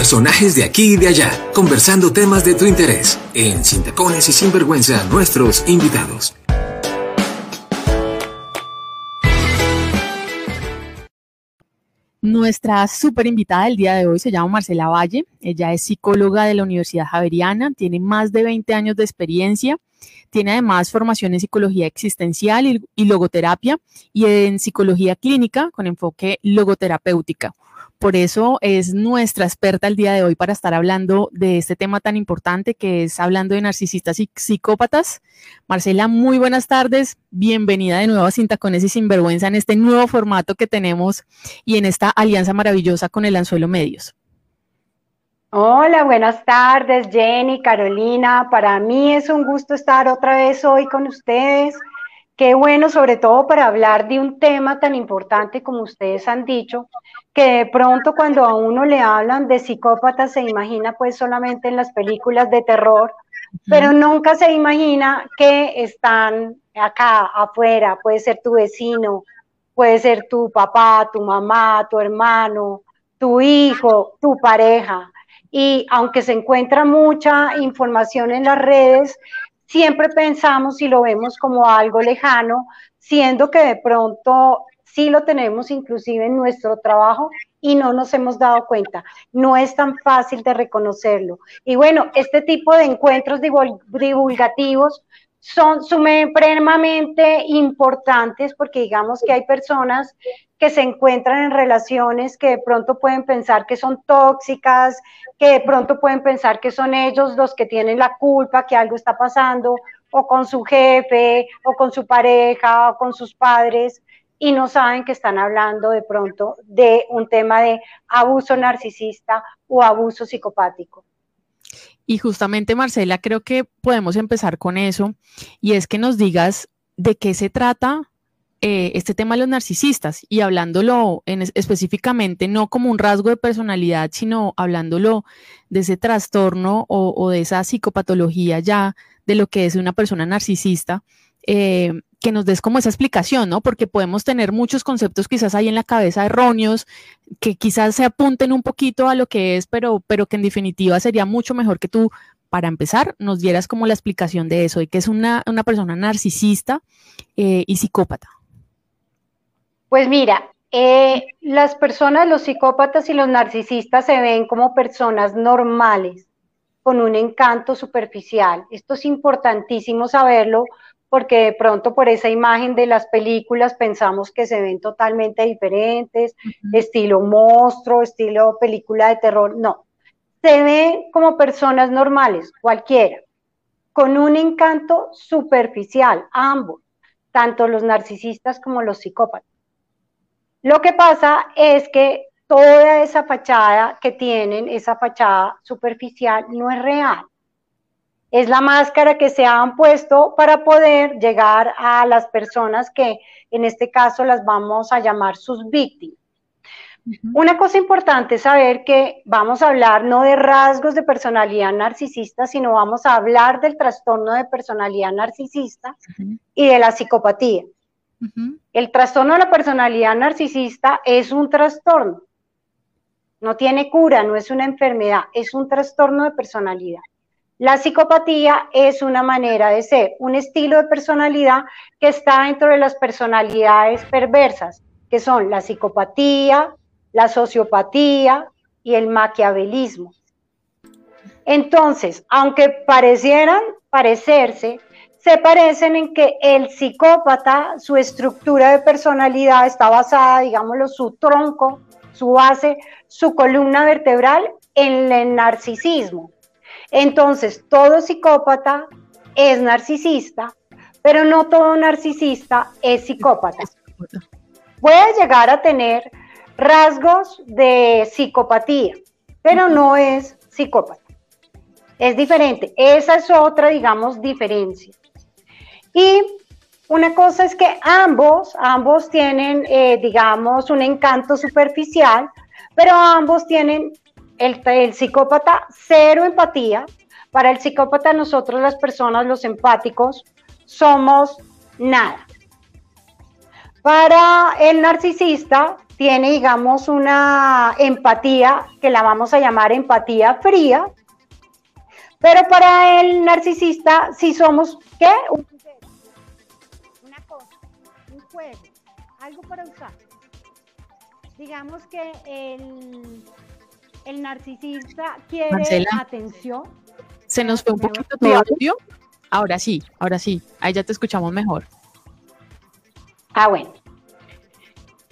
Personajes de aquí y de allá, conversando temas de tu interés. En Sin Tacones y Sin Vergüenza, nuestros invitados. Nuestra súper invitada del día de hoy se llama Marcela Valle. Ella es psicóloga de la Universidad Javeriana, tiene más de 20 años de experiencia, tiene además formación en psicología existencial y, y logoterapia y en psicología clínica con enfoque logoterapéutica. Por eso es nuestra experta el día de hoy para estar hablando de este tema tan importante que es hablando de narcisistas y psicópatas. Marcela, muy buenas tardes. Bienvenida de nuevo a Sin Tacones y Sinvergüenza en este nuevo formato que tenemos y en esta alianza maravillosa con el Anzuelo Medios. Hola, buenas tardes, Jenny, Carolina. Para mí es un gusto estar otra vez hoy con ustedes. Qué bueno, sobre todo para hablar de un tema tan importante como ustedes han dicho, que de pronto cuando a uno le hablan de psicópatas se imagina pues solamente en las películas de terror, pero nunca se imagina que están acá afuera, puede ser tu vecino, puede ser tu papá, tu mamá, tu hermano, tu hijo, tu pareja. Y aunque se encuentra mucha información en las redes, siempre pensamos y lo vemos como algo lejano, siendo que de pronto sí lo tenemos inclusive en nuestro trabajo y no nos hemos dado cuenta. No es tan fácil de reconocerlo. Y bueno, este tipo de encuentros divulgativos son supremamente importantes porque digamos que hay personas que se encuentran en relaciones que de pronto pueden pensar que son tóxicas, que de pronto pueden pensar que son ellos los que tienen la culpa, que algo está pasando, o con su jefe, o con su pareja, o con sus padres y no saben que están hablando de pronto de un tema de abuso narcisista o abuso psicopático. Y justamente, Marcela, creo que podemos empezar con eso, y es que nos digas de qué se trata eh, este tema de los narcisistas, y hablándolo en, específicamente no como un rasgo de personalidad, sino hablándolo de ese trastorno o, de esa psicopatología ya de lo que es una persona narcisista. Eh, que nos des como esa explicación, ¿no? Porque podemos tener muchos conceptos quizás ahí en la cabeza erróneos, que quizás se apunten un poquito a lo que es, pero, pero que en definitiva sería mucho mejor que tú, para empezar, nos dieras como la explicación de eso, y que es una, persona narcisista eh, y psicópata. Pues mira, eh, las personas, los psicópatas y los narcisistas se ven como personas normales, con un encanto superficial. Esto es importantísimo saberlo porque de pronto por esa imagen de las películas pensamos que se ven totalmente diferentes, estilo monstruo, estilo película de terror. No, se ven como personas normales, cualquiera, con un encanto superficial, ambos, tanto los narcisistas como los psicópatas. Lo que pasa es que toda esa fachada que tienen, esa fachada superficial, no es real es la máscara que se han puesto para poder llegar a las personas que en este caso las vamos a llamar sus víctimas. Una cosa importante es saber que vamos a hablar no de rasgos de personalidad narcisista, sino vamos a hablar del trastorno de personalidad narcisista y de la psicopatía. El trastorno de la personalidad narcisista es un trastorno, no tiene cura, no es una enfermedad, es un trastorno de personalidad. La psicopatía es una manera de ser, un estilo de personalidad que está dentro de las personalidades perversas, que son la psicopatía, la sociopatía y el maquiavelismo. Entonces, aunque parecieran parecerse, se parecen en que el psicópata, su estructura de personalidad está basada, digámoslo, su tronco, su base, su columna vertebral en el narcisismo. Entonces, todo psicópata es narcisista, pero no todo narcisista es psicópata. Puede llegar a tener rasgos de psicopatía, pero no es psicópata. Es diferente. Esa es otra, digamos, diferencia. Y una cosa es que ambos, ambos tienen, eh, digamos, un encanto superficial, pero ambos tienen el, psicópata cero empatía. Para el psicópata nosotros las personas, los empáticos, somos nada. Para el narcisista tiene, digamos, una empatía que la vamos a llamar empatía fría, pero para el narcisista, si somos, ¿qué? Un una cosa, un juego, algo para usar. Digamos que el, el narcisista quiere atención. Se nos fue un poquito tu audio. Ahora sí, ahora sí, ahí ya te escuchamos mejor. Ah, bueno.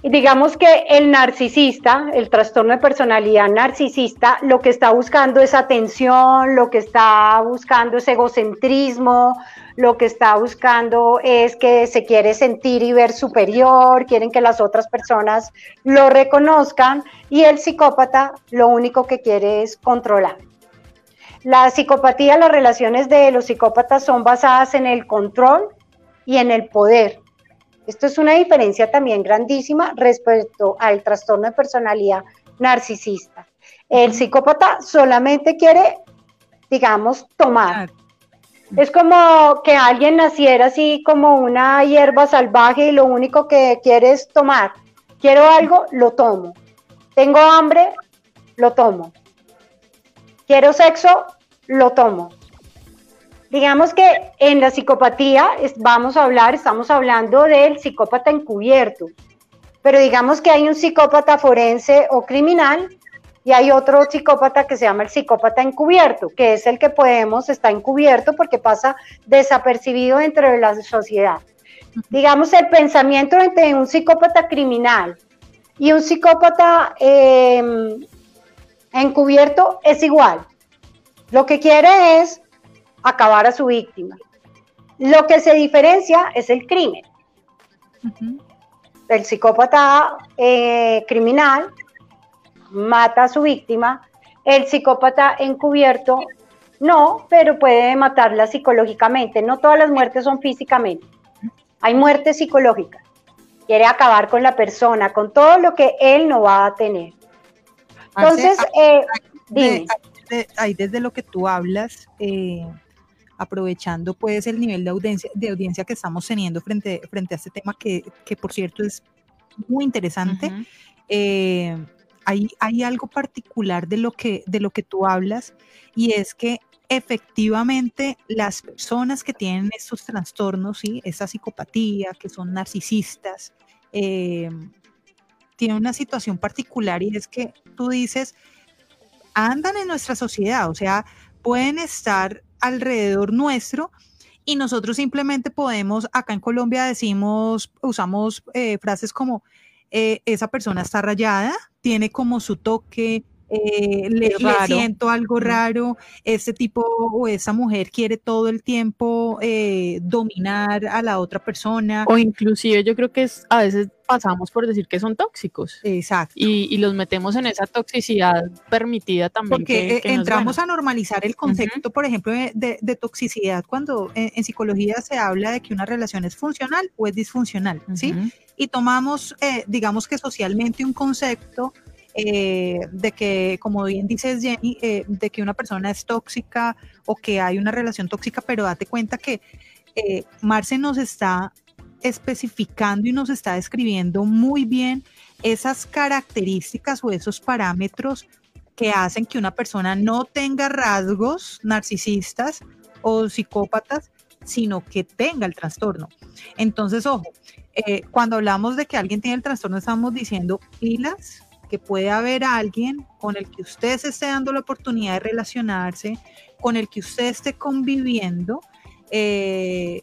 Digamos que el narcisista, el trastorno de personalidad narcisista, lo que está buscando es atención, lo que está buscando es egocentrismo, lo que está buscando es que se quiere sentir y ver superior, quieren que las otras personas lo reconozcan y el psicópata lo único que quiere es controlar. La psicopatía, las relaciones de los psicópatas son basadas en el control y en el poder. Esto es una diferencia también grandísima respecto al trastorno de personalidad narcisista. El psicópata solamente quiere, digamos, tomar. Es como que alguien naciera así como una hierba salvaje y lo único que quiere es tomar. Quiero algo, lo tomo. Tengo hambre, lo tomo. Quiero sexo, lo tomo. Digamos que en la psicopatía vamos a hablar, estamos hablando del psicópata encubierto, pero digamos que hay un psicópata forense o criminal y hay otro psicópata que se llama el psicópata encubierto, que es el que podemos, está encubierto porque pasa desapercibido dentro de la sociedad. Digamos, el pensamiento entre un psicópata criminal y un psicópata em, encubierto es igual. Lo que quiere es acabar a su víctima. Lo que se diferencia es el crimen. El psicópata eh, criminal mata a su víctima, el psicópata encubierto no, pero puede matarla psicológicamente. No todas las muertes son físicamente. Hay muertes psicológicas. Quiere acabar con la persona, con todo lo que él no va a tener. Entonces, eh, dime. ahí desde lo que tú hablas, eh, aprovechando pues el nivel de audiencia, de audiencia que estamos teniendo frente, frente a este tema que, por cierto es muy interesante. Eh, hay, algo particular de lo, que, de lo que tú hablas y es que efectivamente las personas que tienen estos trastornos, ¿sí? esa psicopatía, que son narcisistas, eh, tienen una situación particular y es que tú dices, andan en nuestra sociedad, o sea, pueden estar alrededor nuestro y nosotros simplemente podemos, acá en Colombia decimos, usamos eh, frases como, eh, esa persona está rayada, tiene como su toque, eh, le, siento algo raro, ese tipo o esa mujer quiere todo el tiempo eh, dominar a la otra persona. O inclusive yo creo que es, a veces pasamos por decir que son tóxicos. Exacto. Y, los metemos en esa toxicidad permitida también. Porque entramos a normalizar el concepto, por ejemplo, de, toxicidad cuando en, psicología se habla de que una relación es funcional o es disfuncional, ¿sí? Y tomamos, eh, digamos que socialmente un concepto eh, de que, como bien dices Jenny, eh, de que una persona es tóxica o que hay una relación tóxica, pero date cuenta que eh, Marce nos está especificando y nos está describiendo muy bien esas características o esos parámetros que hacen que una persona no tenga rasgos narcisistas o psicópatas, sino que tenga el trastorno. Entonces, ojo, cuando hablamos de que alguien tiene el trastorno, estamos diciendo pilas, que puede haber alguien con el que usted se esté dando la oportunidad de relacionarse, con el que usted esté conviviendo eh,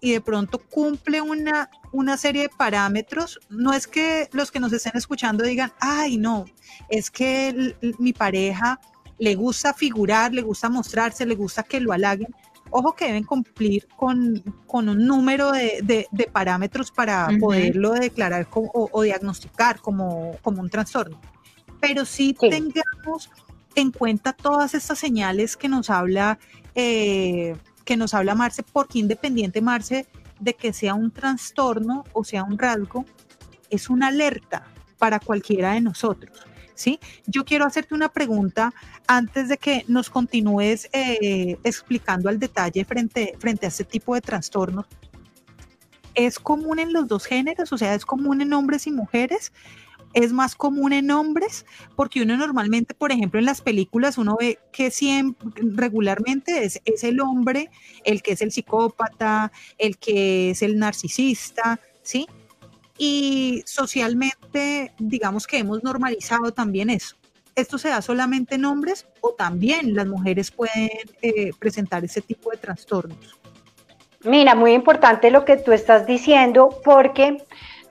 y de pronto cumple una, una serie de parámetros. No es que los que nos estén escuchando digan, ay, no, es que mi pareja le gusta figurar, le gusta mostrarse, le gusta que lo halaguen ojo que deben cumplir con, un número de, parámetros para poderlo declarar o, diagnosticar como, un trastorno. Pero sí, tengamos en cuenta todas estas señales que nos habla, eh, que nos habla Marce, porque independiente, Marce, de que sea un trastorno o sea un rasgo, es una alerta para cualquiera de nosotros. ¿Sí? Yo quiero hacerte una pregunta antes de que nos continúes eh, explicando al detalle frente, frente a este tipo de trastornos. es común en los dos géneros, o sea, es común en hombres y mujeres, es más común en hombres, porque uno normalmente, por ejemplo, en las películas uno ve que siempre, regularmente es, es el hombre el que es el psicópata, el que es el narcisista, ¿sí? Y socialmente, digamos que hemos normalizado también eso. ¿Esto se da solamente en hombres o también las mujeres pueden eh, presentar ese tipo de trastornos? Mira, muy importante lo que tú estás diciendo porque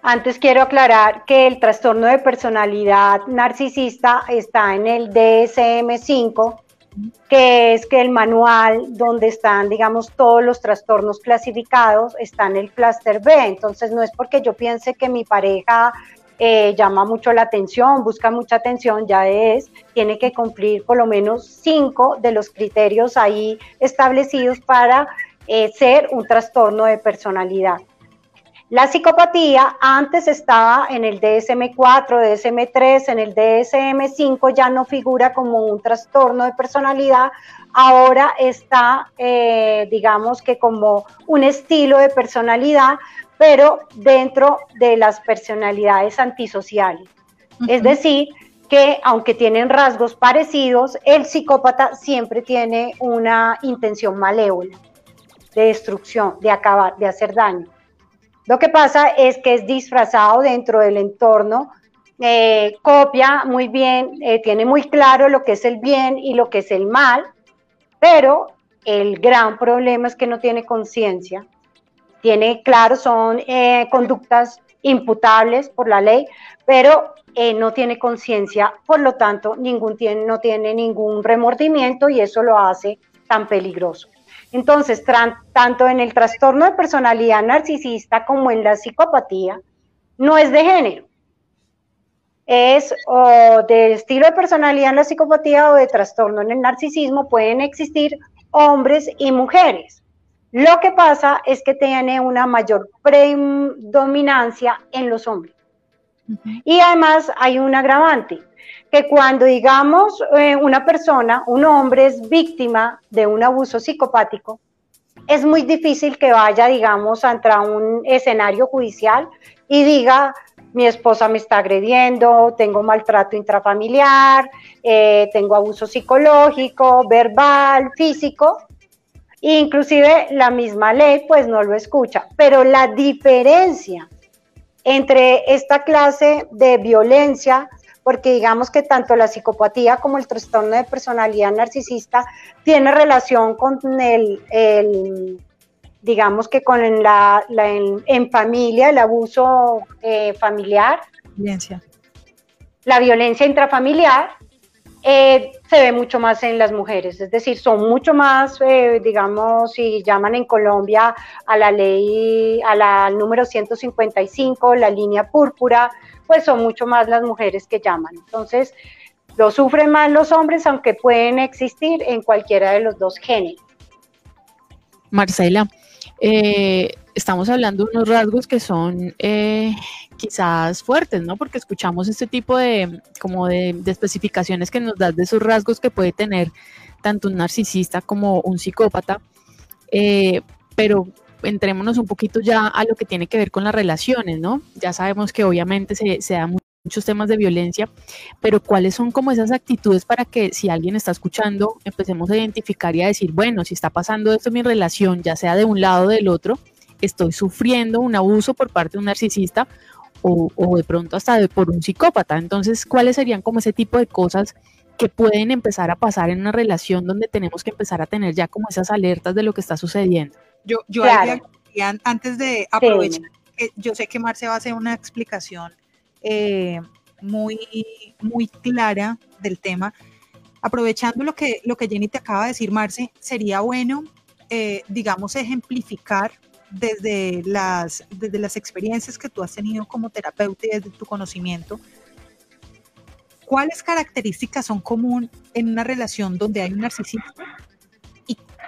antes quiero aclarar que el trastorno de personalidad narcisista está en el DSM5, que es que el manual donde están, digamos, todos los trastornos clasificados está en el cluster B. Entonces no es porque yo piense que mi pareja eh, llama mucho la atención, busca mucha atención, ya es, tiene que cumplir por lo menos cinco de los criterios ahí establecidos para eh, ser un trastorno de personalidad. La psicopatía antes estaba en el DSM4, DSM3, en el DSM5 ya no figura como un trastorno de personalidad, ahora está, eh, digamos que como un estilo de personalidad, pero dentro de las personalidades antisociales. Es decir, que aunque tienen rasgos parecidos, el psicópata siempre tiene una intención malévola de destrucción, de acabar, de hacer daño. Lo que pasa es que es disfrazado dentro del entorno, eh, copia muy bien, eh, tiene muy claro lo que es el bien y lo que es el mal, pero el gran problema es que no tiene conciencia. Tiene claro, son eh, conductas imputables por la ley, pero no tiene conciencia, por lo tanto, ningún, no tiene ningún remordimiento y eso lo hace tan peligroso. Entonces, tanto en el trastorno de personalidad narcisista como en la psicopatía, no es de género. Es o de estilo de personalidad en la psicopatía o de trastorno en el narcisismo, pueden existir hombres y mujeres. Lo que pasa es que tiene una mayor predominancia en los hombres. Y además hay un agravante que cuando digamos eh, una persona, un hombre es víctima de un abuso psicopático, es muy difícil que vaya, digamos, a un escenario judicial y diga, mi esposa me está agrediendo, tengo maltrato intrafamiliar, eh, tengo abuso psicológico, verbal, físico. Inclusive la misma ley pues no lo escucha, pero la diferencia entre esta clase de violencia porque digamos que tanto la psicopatía como el trastorno de personalidad narcisista tiene relación con el, digamos que con la, en, familia, el abuso eh, familiar. Violencia. La violencia intrafamiliar eh, se ve mucho más en las mujeres, es decir, son mucho más, eh, digamos, si llaman en Colombia a la ley, a la, al número 155, la línea púrpura, pues son mucho más las mujeres que llaman. Entonces, lo sufren más los hombres, aunque pueden existir en cualquiera de los dos géneros. Marcela, eh, estamos hablando de unos rasgos que son eh, quizás fuertes, ¿no? Porque escuchamos este tipo de, como de, especificaciones que nos das de esos rasgos que puede tener tanto un narcisista como un psicópata. Eh, pero entrémonos un poquito ya a lo que tiene que ver con las relaciones, ¿no? Ya sabemos que obviamente se, se muchos temas de violencia, pero cuáles son como esas actitudes para que si alguien está escuchando, empecemos a identificar y a decir, bueno, si está pasando esto en mi relación, ya sea de un lado o del otro, estoy sufriendo un abuso por parte de un narcisista o, o de pronto hasta de, por un psicópata. Entonces, ¿cuáles serían como ese tipo de cosas que pueden empezar a pasar en una relación donde tenemos que empezar a tener ya como esas alertas de lo que está sucediendo? Yo, yo antes de aprovechar, yo sé que Marce va a hacer una explicación eh, muy, muy clara del tema. Aprovechando lo que, lo que Jenny te acaba de decir, Marce, sería bueno, eh, digamos, ejemplificar desde las, desde las experiencias que tú has tenido como terapeuta y desde tu conocimiento, ¿cuáles características son común en una relación donde hay un narcisista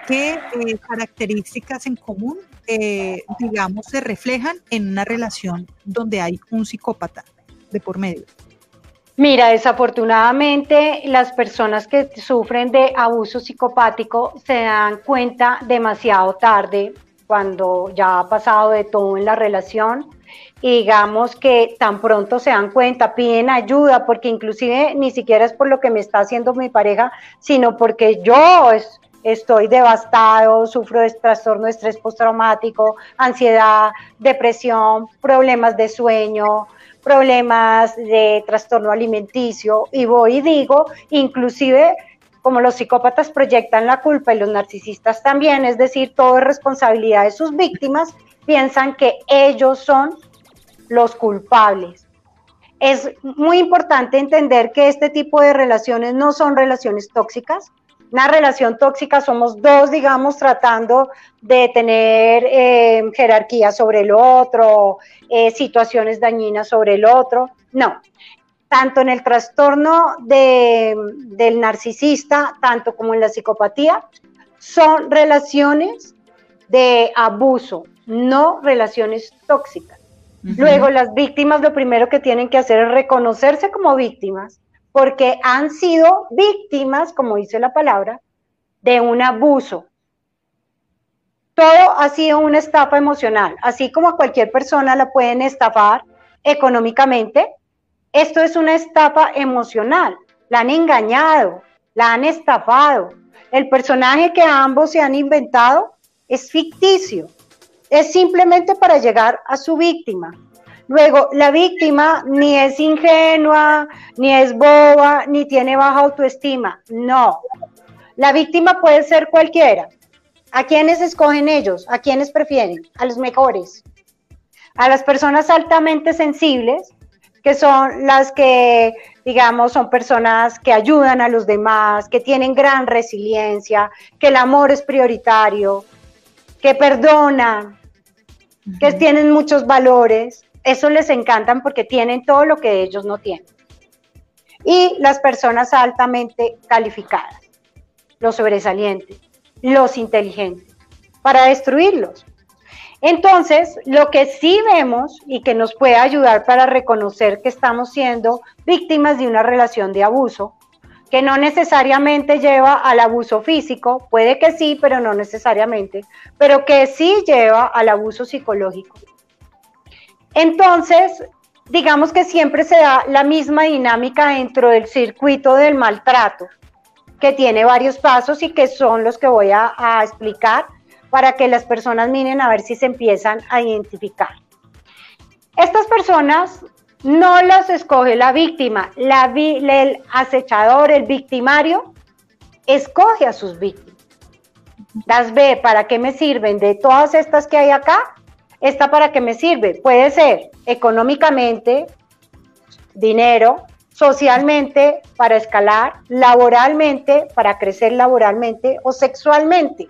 ¿Qué eh, características en común, eh, digamos, se reflejan en una relación donde hay un psicópata de por medio? Mira, desafortunadamente las personas que sufren de abuso psicopático se dan cuenta demasiado tarde cuando ya ha pasado de todo en la relación y digamos que tan pronto se dan cuenta, piden ayuda, porque inclusive ni siquiera es por lo que me está haciendo mi pareja, sino porque yo estoy devastado, sufro de trastorno de estrés postraumático, ansiedad, depresión, problemas de sueño, problemas de trastorno alimenticio, y voy y digo, inclusive como los psicópatas proyectan la culpa y los narcisistas también, es decir, todo es responsabilidad de sus víctimas, piensan que ellos son los culpables. Es muy importante entender que este tipo de relaciones no son relaciones tóxicas. Una relación tóxica somos dos, digamos, tratando de tener eh, jerarquía sobre el otro, eh, situaciones dañinas sobre el otro. No, tanto en el trastorno del narcisista, tanto como en la psicopatía, son relaciones de abuso, no relaciones tóxicas. Luego, las víctimas lo primero que tienen que hacer es reconocerse como víctimas, porque han sido víctimas, como dice la palabra, de un abuso. Todo ha sido una estafa emocional, así como a cualquier persona la pueden estafar económicamente. Esto es una estafa emocional. La han engañado, la han estafado. El personaje que ambos se han inventado es ficticio es simplemente para llegar a su víctima. Luego, la víctima ni es ingenua, ni es boba, ni tiene baja autoestima. No. La víctima puede ser cualquiera. ¿A quiénes escogen ellos? ¿A quiénes prefieren? A los mejores. A las personas altamente sensibles, que son las que, digamos, son personas que ayudan a los demás, que tienen gran resiliencia, que el amor es prioritario, que perdonan, que tienen muchos valores, eso les encantan porque tienen todo lo que ellos no tienen. Y las personas altamente calificadas, los sobresalientes, los inteligentes, para destruirlos. Entonces, lo que sí vemos y que nos puede ayudar para reconocer que estamos siendo víctimas de una relación de abuso que no necesariamente lleva al abuso físico, puede que sí, pero no necesariamente, pero que sí lleva al abuso psicológico. Entonces, digamos que siempre se da la misma dinámica dentro del circuito del maltrato, que tiene varios pasos y que son los que voy a, explicar para que las personas miren a ver si se empiezan a identificar. Estas personas no las escoge la víctima, la el acechador, el victimario, escoge a sus víctimas. Las ve, ¿para qué me sirven? De todas estas que hay acá, ¿esta para qué me sirve? Puede ser económicamente, dinero, socialmente, para escalar, laboralmente, para crecer laboralmente o sexualmente.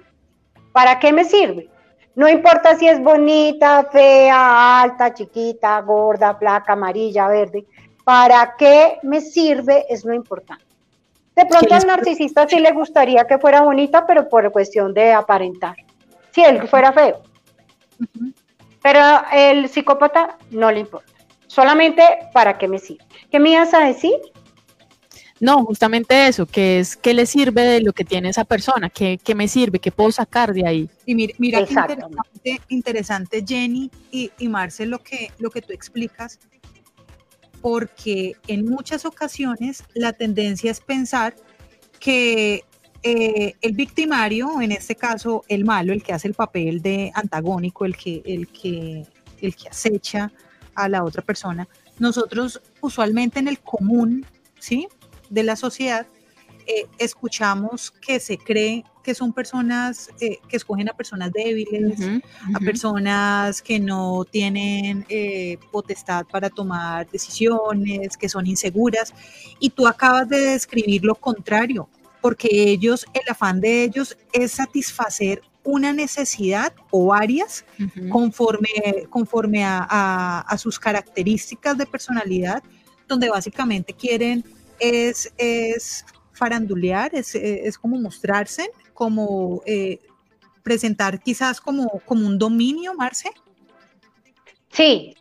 ¿Para qué me sirve? No importa si es bonita, fea, alta, chiquita, gorda, placa, amarilla, verde. ¿Para qué me sirve? Es lo importante. De pronto al narcisista sí le gustaría que fuera bonita, pero por cuestión de aparentar. Si él fuera feo. Pero el psicópata no le importa. Solamente para qué me sirve. ¿Qué me ibas a decir? No, justamente eso, que es qué le sirve de lo que tiene esa persona, qué, me sirve, qué puedo sacar de ahí. Y mira, mira qué interesante, interesante, Jenny y, y Marce, lo que, lo que tú explicas, porque en muchas ocasiones la tendencia es pensar que eh, el victimario, en este caso el malo, el que hace el papel de antagónico, el que, el que, el que acecha a la otra persona, nosotros usualmente en el común, ¿sí? de la sociedad, eh, escuchamos que se cree que son personas eh, que escogen a personas débiles, a personas que no tienen eh, potestad para tomar decisiones, que son inseguras. Y tú acabas de describir lo contrario, porque ellos, el afán de ellos es satisfacer una necesidad o varias conforme, conforme a, a sus características de personalidad, donde básicamente quieren es, es farandulear, es, es, como mostrarse, como eh, presentar quizás como, como un dominio, Marce. Sí.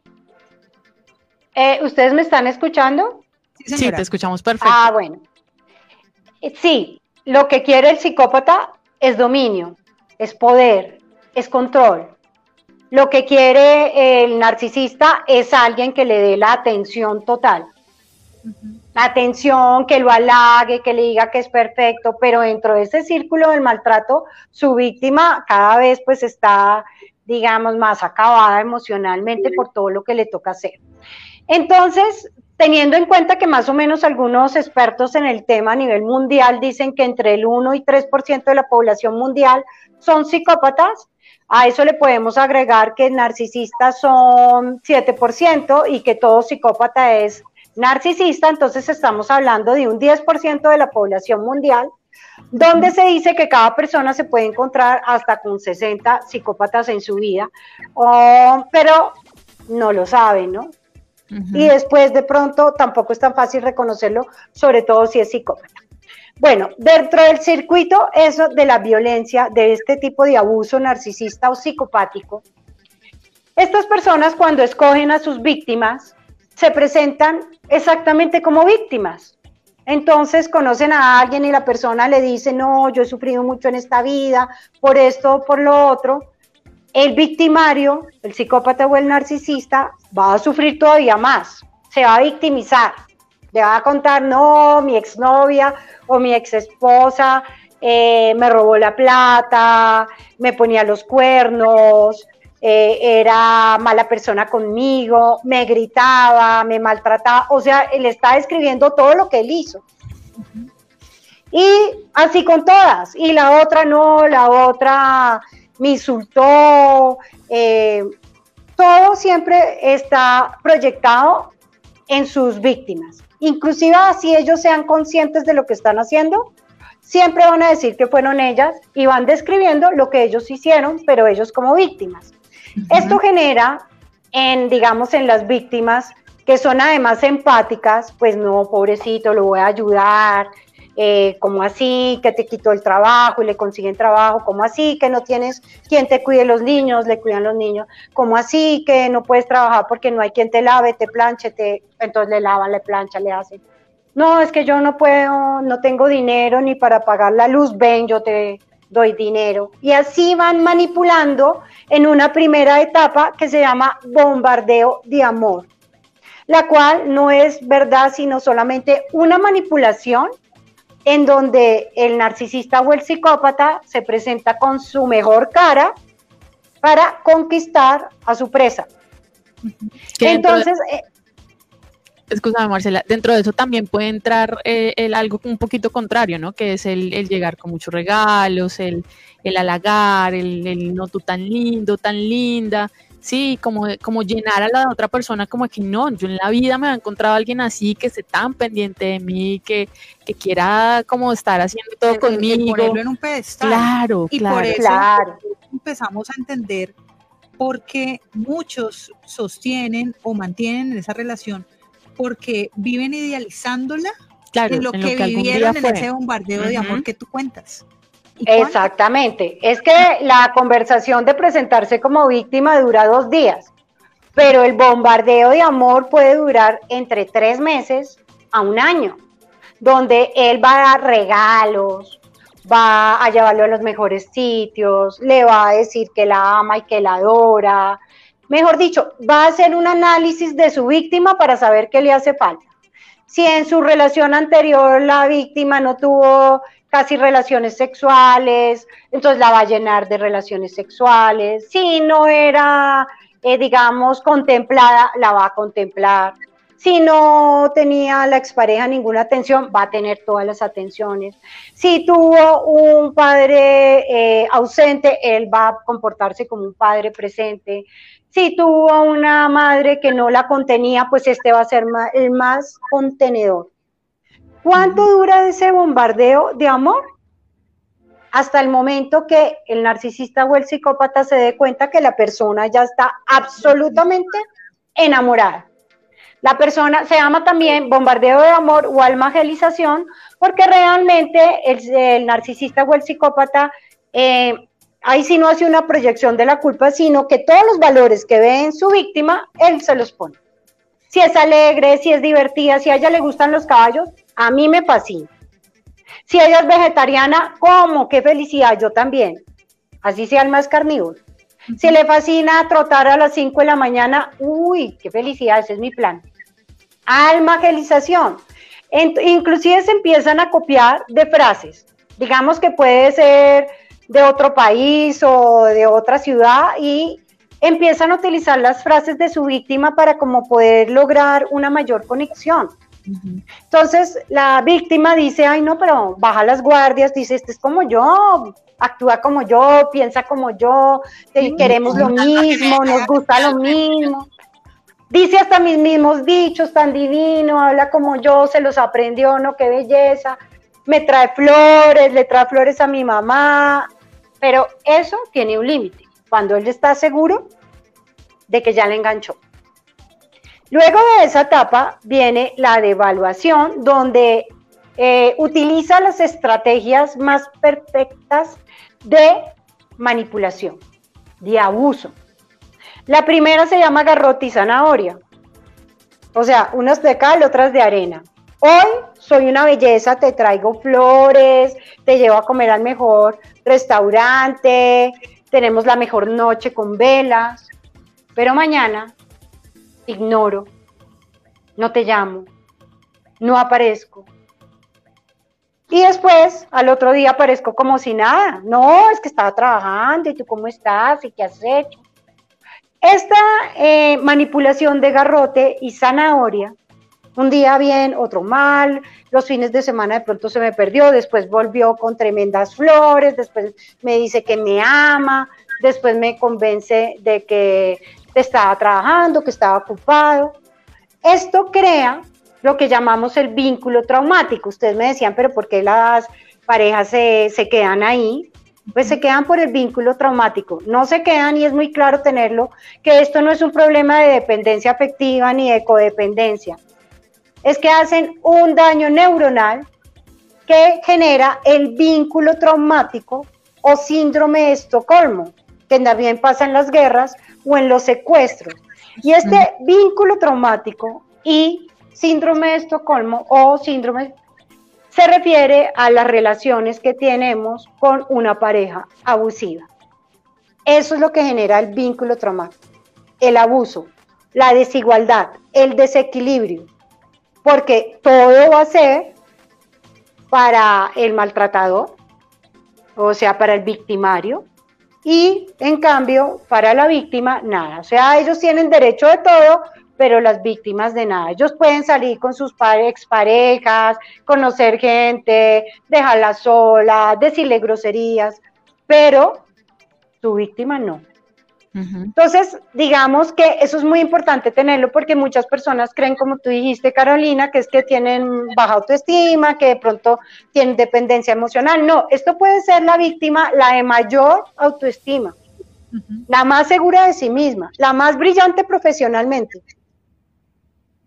Eh, ¿Ustedes me están escuchando? Sí, te escuchamos perfecto. Ah, bueno. Eh, sí, lo que quiere el psicópata es dominio, es poder, es control. Lo que quiere el narcisista es alguien que le dé la atención total. La atención, que lo halague, que le diga que es perfecto, pero dentro de ese círculo del maltrato, su víctima cada vez pues está, digamos, más acabada emocionalmente por todo lo que le toca hacer. Entonces, teniendo en cuenta que más o menos algunos expertos en el tema a nivel mundial dicen que entre el 1 y 3% de la población mundial son psicópatas, a eso le podemos agregar que narcisistas son 7% y que todo psicópata es narcisista, entonces estamos hablando de un 10% de la población mundial, donde se dice que cada persona se puede encontrar hasta con 60 psicópatas en su vida, pero no lo saben, ¿no? Y después de pronto tampoco es tan fácil reconocerlo, sobre todo si es psicópata. Bueno, dentro del circuito eso de la violencia, de este tipo de abuso narcisista o psicopático, estas personas cuando escogen a sus víctimas se presentan exactamente como víctimas. Entonces conocen a alguien y la persona le dice, no, yo he sufrido mucho en esta vida, por esto, por lo otro. El victimario, el psicópata o el narcisista, va a sufrir todavía más, se va a victimizar, le va a contar, no, mi exnovia o mi ex esposa eh, me robó la plata, me ponía los cuernos, eh, era mala persona conmigo, me gritaba, me maltrataba, o sea, él está describiendo todo lo que él hizo. Y así con todas, y la otra no, la otra me insultó, eh, todo siempre está proyectado en sus víctimas. Inclusive así ellos sean conscientes de lo que están haciendo, siempre van a decir que fueron ellas y van describiendo lo que ellos hicieron, pero ellos como víctimas. Esto genera en, digamos, en las víctimas que son además empáticas, pues no, pobrecito, lo voy a ayudar, eh, así, que te quitó el trabajo y le consiguen trabajo, como así, que no tienes quien te cuide los niños, le cuidan los niños, como así, que no puedes trabajar porque no hay quien te lave, te planche, te, entonces le lavan, le plancha, le hacen. No, es que yo no puedo, no tengo dinero ni para pagar la luz, ven, yo te doy dinero. Y así van manipulando en una primera etapa que se llama bombardeo de amor, la cual no es verdad, sino solamente una manipulación en donde el narcisista o el psicópata se presenta con su mejor cara para conquistar a su presa. Entonces... Eh, Marcela, dentro de eso también puede entrar eh, el, algo un poquito contrario, ¿no? Que es el, llegar con muchos regalos, el, el halagar, el, el, no tú tan lindo, tan linda, Sí, como, como llenar a la otra persona como que no, yo en la vida me he encontrado a alguien así que esté tan pendiente de mí, que, que quiera como estar haciendo todo conmigo. ponerlo en un pedestal. Claro, y por eso empezamos a entender por qué muchos sostienen o mantienen esa relación porque viven idealizándola claro, en lo que, vivieron en ese bombardeo de amor que tú cuentas. Exactamente. Es que la conversación de presentarse como víctima dura dos días, pero el bombardeo de amor puede durar entre tres meses a un año, donde él va a dar regalos, va a llevarlo a los mejores sitios, le va a decir que la ama y que la adora. Mejor dicho, va a hacer un análisis de su víctima para saber qué le hace falta. Si en su relación anterior la víctima no tuvo casi relaciones sexuales, entonces la va a llenar de relaciones sexuales. Si no era, eh, digamos, contemplada, la va a contemplar. Si no tenía la expareja ninguna atención, va a tener todas las atenciones. Si tuvo un padre eh, ausente, él va a comportarse como un padre presente. Si tuvo una madre que no la contenía, pues este va a ser el más contenedor. ¿Cuánto dura ese bombardeo de amor? Hasta el momento que el narcisista o el psicópata se dé cuenta que la persona ya está absolutamente enamorada. La persona se llama también bombardeo de amor o almagelización porque realmente el, narcisista o el psicópata eh, ahí sí no hace una proyección de la culpa, sino que todos los valores que ve en su víctima, él se los pone. Si es alegre, si es divertida, si a ella le gustan los caballos, a mí me fascina. Si ella es vegetariana, ¿cómo? Qué felicidad, yo también. Así sea el más carnívoro. Si le fascina trotar a las 5 de la mañana, uy, qué felicidad, ese es mi plan. Almagelización. inclusive se empiezan a copiar de frases. Digamos que puede ser de otro país o de otra ciudad y empiezan a utilizar las frases de su víctima para como poder lograr una mayor conexión. Entonces la víctima dice, ay no, pero baja las guardias, dice, este es como yo, actúa como yo, piensa como yo, queremos lo mismo, nos gusta lo mismo. Dice hasta mis mismos dichos, tan divino, habla como yo, se los aprendió, no, qué belleza. Me trae flores, le trae flores a mi mamá, pero eso tiene un límite, cuando él está seguro de que ya le enganchó. Luego de esa etapa viene la devaluación, donde eh, utiliza las estrategias más perfectas de manipulación, de abuso. La primera se llama garrote y zanahoria. O sea, unas de cal, otras de arena. Hoy soy una belleza, te traigo flores, te llevo a comer al mejor restaurante, tenemos la mejor noche con velas, pero mañana ignoro, no te llamo, no aparezco. Y después, al otro día aparezco como si nada. No, es que estaba trabajando y tú cómo estás y qué has hecho. Esta eh, manipulación de garrote y zanahoria, un día bien, otro mal, los fines de semana de pronto se me perdió, después volvió con tremendas flores, después me dice que me ama, después me convence de que estaba trabajando, que estaba ocupado. Esto crea lo que llamamos el vínculo traumático. Ustedes me decían, pero ¿por qué las parejas se, se quedan ahí? pues se quedan por el vínculo traumático. No se quedan y es muy claro tenerlo, que esto no es un problema de dependencia afectiva ni de codependencia. Es que hacen un daño neuronal que genera el vínculo traumático o síndrome de Estocolmo, que también pasa en las guerras o en los secuestros. Y este vínculo traumático y síndrome de Estocolmo o síndrome se refiere a las relaciones que tenemos con una pareja abusiva. Eso es lo que genera el vínculo traumático, el abuso, la desigualdad, el desequilibrio, porque todo va a ser para el maltratador, o sea, para el victimario, y en cambio, para la víctima, nada. O sea, ellos tienen derecho de todo, pero las víctimas de nada. Ellos pueden salir con sus exparejas, conocer gente, dejarla sola, decirle groserías, pero su víctima no. Entonces, digamos que eso es muy importante tenerlo porque muchas personas creen, como tú dijiste, Carolina, que es que tienen baja autoestima, que de pronto tienen dependencia emocional. No, esto puede ser la víctima, la de mayor autoestima, la más segura de sí misma, la más brillante profesionalmente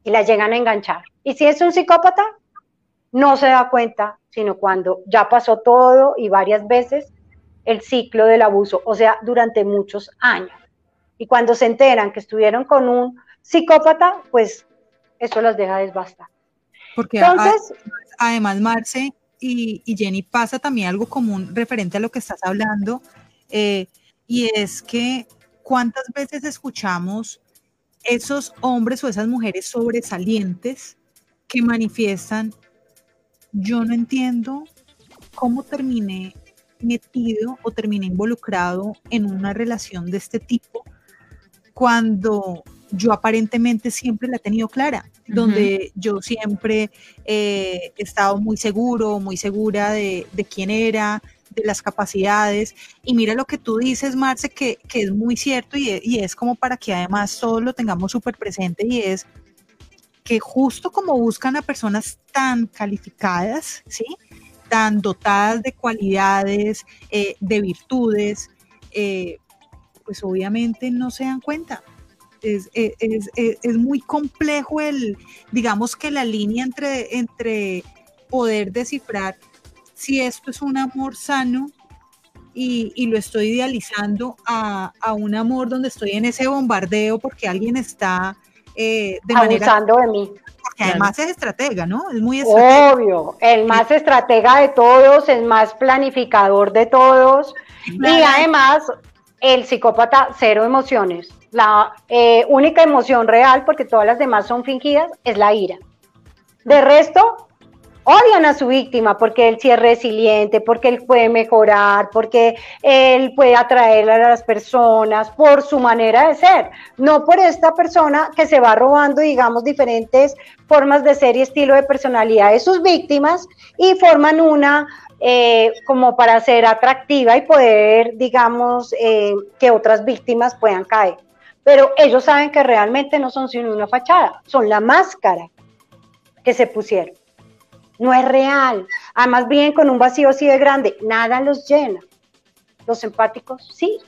y la llegan a enganchar. Y si es un psicópata, no se da cuenta, sino cuando ya pasó todo y varias veces el ciclo del abuso, o sea, durante muchos años. Y cuando se enteran que estuvieron con un psicópata, pues eso los deja desbastar. Porque Entonces, además, Marce y, Jenny pasa también algo común referente a lo que estás hablando, eh, y es que cuántas veces escuchamos esos hombres o esas mujeres sobresalientes que manifiestan, yo no entiendo cómo terminé metido o terminé involucrado en una relación de este tipo cuando yo aparentemente siempre la he tenido clara, donde yo siempre he estado muy seguro, muy segura de, de quién era, de las capacidades. Y mira lo que tú dices, Marce, que, es muy cierto y, es como para que además todos lo tengamos súper presente y es que justo como buscan a personas tan calificadas, ¿sí? tan dotadas de cualidades, eh, de virtudes, eh, pues obviamente no se dan cuenta. Es, es, muy complejo el, digamos que la línea entre, entre poder descifrar si esto es un amor sano y, lo estoy idealizando a, un amor donde estoy en ese bombardeo porque alguien está eh, de abusando de mí. Porque además es estratega, ¿no? Es muy estratega. Obvio, el más estratega de todos, el más planificador de todos y además el psicópata cero emociones. La eh, única emoción real, porque todas las demás son fingidas, es la ira. De resto, odian a su víctima porque él sí es resiliente, porque él puede mejorar, porque él puede atraer a las personas por su manera de ser, no por esta persona que se va robando, digamos, diferentes formas de ser y estilo de personalidad de sus víctimas y forman una eh, como para ser atractiva y poder, digamos, eh, que otras víctimas puedan caer. Pero ellos saben que realmente no son sino una fachada, son la máscara que se pusieron no es real. Además, bien con un vacío así de grande, nada los llena. Los empáticos, sí.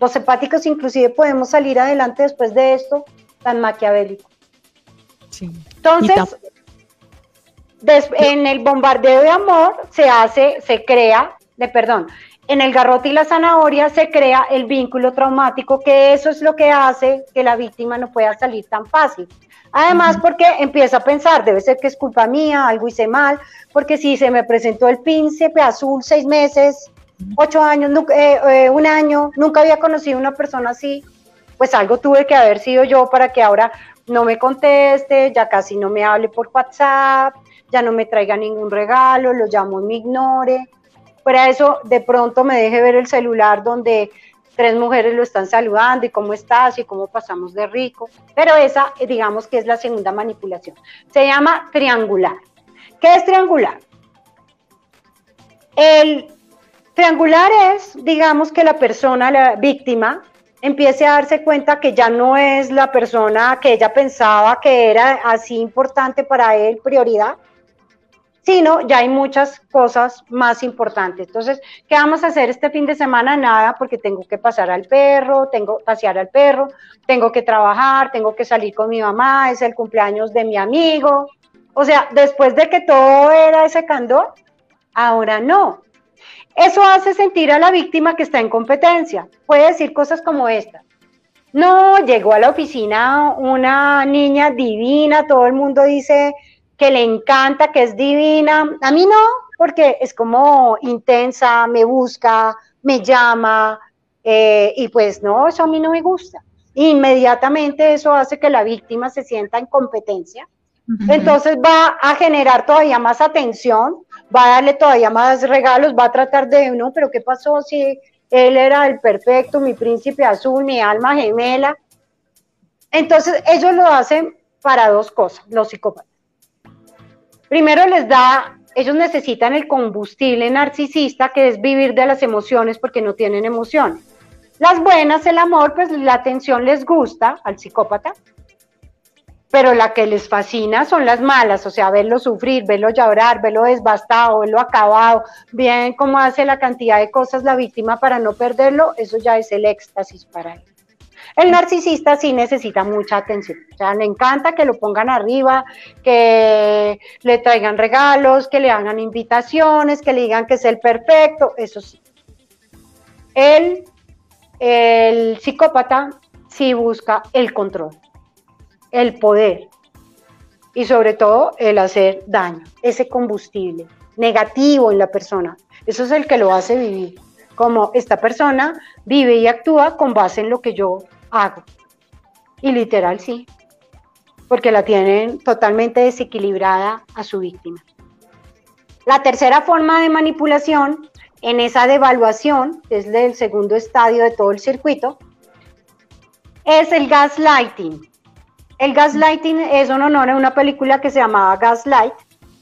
Los empáticos inclusive podemos salir adelante después de esto tan maquiavélico. Sí. Entonces, en el bombardeo de amor se hace, se crea, de perdón, en el garrote y la zanahoria se crea el vínculo traumático, que eso es lo que hace que la víctima no pueda salir tan fácil. Además, porque empieza a pensar, debe ser que es culpa mía, algo hice mal, porque si se me presentó el príncipe azul seis meses, ocho años, eh, eh, un año, nunca había conocido una persona así, pues algo tuve que haber sido yo para que ahora no me conteste, ya casi no me hable por WhatsApp, ya no me traiga ningún regalo, lo llamo y me ignore. Para eso, de pronto me deje ver el celular donde tres mujeres lo están saludando y cómo estás y cómo pasamos de rico. Pero esa, digamos que es la segunda manipulación. Se llama triangular. ¿Qué es triangular? El triangular es, digamos que la persona, la víctima, empiece a darse cuenta que ya no es la persona que ella pensaba que era así importante para él, prioridad, sino ya hay muchas cosas más importantes. Entonces, ¿qué vamos a hacer este fin de semana? Nada, porque tengo que pasar al perro, tengo que pasear al perro, tengo que trabajar, tengo que salir con mi mamá, es el cumpleaños de mi amigo. O sea, después de que todo era ese candor, ahora no. Eso hace sentir a la víctima que está en competencia. Puede decir cosas como esta. No, llegó a la oficina una niña divina, todo el mundo dice que le encanta, que es divina. A mí no, porque es como intensa, me busca, me llama, eh, y pues no, eso a mí no me gusta. Inmediatamente eso hace que la víctima se sienta en competencia. Entonces va a generar todavía más atención, va a darle todavía más regalos, va a tratar de, no, pero ¿qué pasó si él era el perfecto, mi príncipe azul, mi alma gemela? Entonces ellos lo hacen para dos cosas, los psicópatas. Primero les da, ellos necesitan el combustible narcisista, que es vivir de las emociones porque no tienen emociones. Las buenas, el amor, pues la atención les gusta al psicópata, pero la que les fascina son las malas, o sea, verlo sufrir, verlo llorar, verlo desbastado, verlo acabado, bien cómo hace la cantidad de cosas la víctima para no perderlo, eso ya es el éxtasis para él. El narcisista sí necesita mucha atención, o sea, le encanta que lo pongan arriba, que le traigan regalos, que le hagan invitaciones, que le digan que es el perfecto, eso sí. El, el psicópata sí busca el control, el poder y sobre todo el hacer daño, ese combustible negativo en la persona. Eso es el que lo hace vivir. Como esta persona vive y actúa con base en lo que yo hago. Y literal sí, porque la tienen totalmente desequilibrada a su víctima. La tercera forma de manipulación en esa devaluación, que es el segundo estadio de todo el circuito, es el gaslighting. El gaslighting es un honor a una película que se llamaba Gaslight,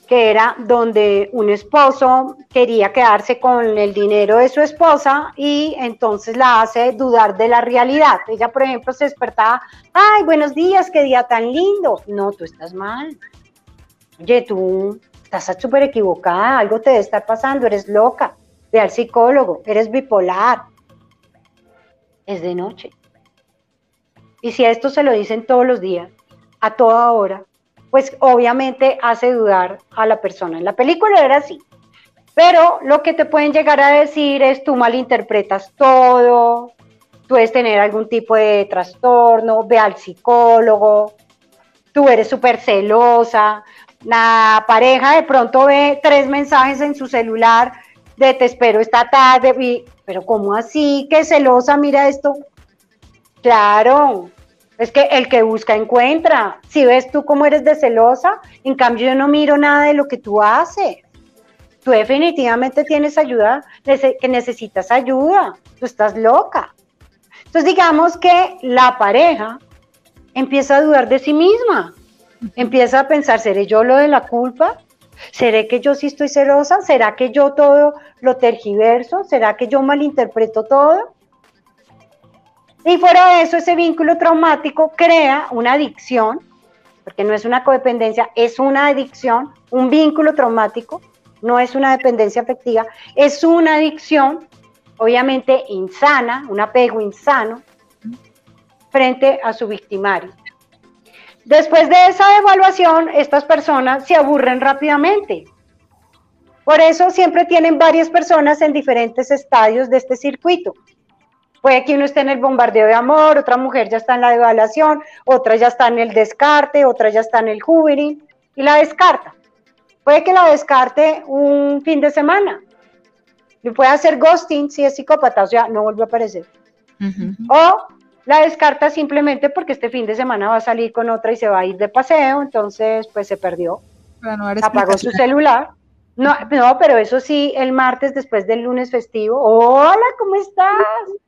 que era donde un esposo quería quedarse con el dinero de su esposa y entonces la hace dudar de la realidad. Ella, por ejemplo, se despertaba, ay, buenos días, qué día tan lindo. No, tú estás mal. Oye, tú estás súper equivocada, algo te debe estar pasando, eres loca. Ve al psicólogo, eres bipolar. Es de noche. Y si a esto se lo dicen todos los días, a toda hora, pues obviamente hace dudar a la persona. En la película era así. Pero lo que te pueden llegar a decir es tú malinterpretas todo, puedes tener algún tipo de trastorno, ve al psicólogo, tú eres súper celosa, la pareja de pronto ve tres mensajes en su celular de te espero esta tarde, pero ¿cómo así? ¿Qué celosa? Mira esto. Claro, es que el que busca encuentra. Si ves tú cómo eres de celosa, en cambio yo no miro nada de lo que tú haces. Tú definitivamente tienes ayuda, que necesitas ayuda. Tú estás loca. Entonces digamos que la pareja empieza a dudar de sí misma. Empieza a pensar, ¿seré yo lo de la culpa? ¿Seré que yo sí estoy celosa? ¿Será que yo todo lo tergiverso? ¿Será que yo malinterpreto todo? Y fuera de eso, ese vínculo traumático crea una adicción, porque no es una codependencia, es una adicción, un vínculo traumático, no es una dependencia afectiva, es una adicción, obviamente insana, un apego insano, frente a su victimario. Después de esa evaluación, estas personas se aburren rápidamente. Por eso siempre tienen varias personas en diferentes estadios de este circuito. Puede que uno esté en el bombardeo de amor, otra mujer ya está en la evaluación, otra ya está en el descarte, otra ya está en el juvenil y la descarta. Puede que la descarte un fin de semana. Y puede hacer ghosting si es psicópata, o sea, no vuelve a aparecer. O la descarta simplemente porque este fin de semana va a salir con otra y se va a ir de paseo, entonces pues se perdió. Apagó su celular. No, no, pero eso sí, el martes después del lunes festivo. Hola, ¿cómo estás?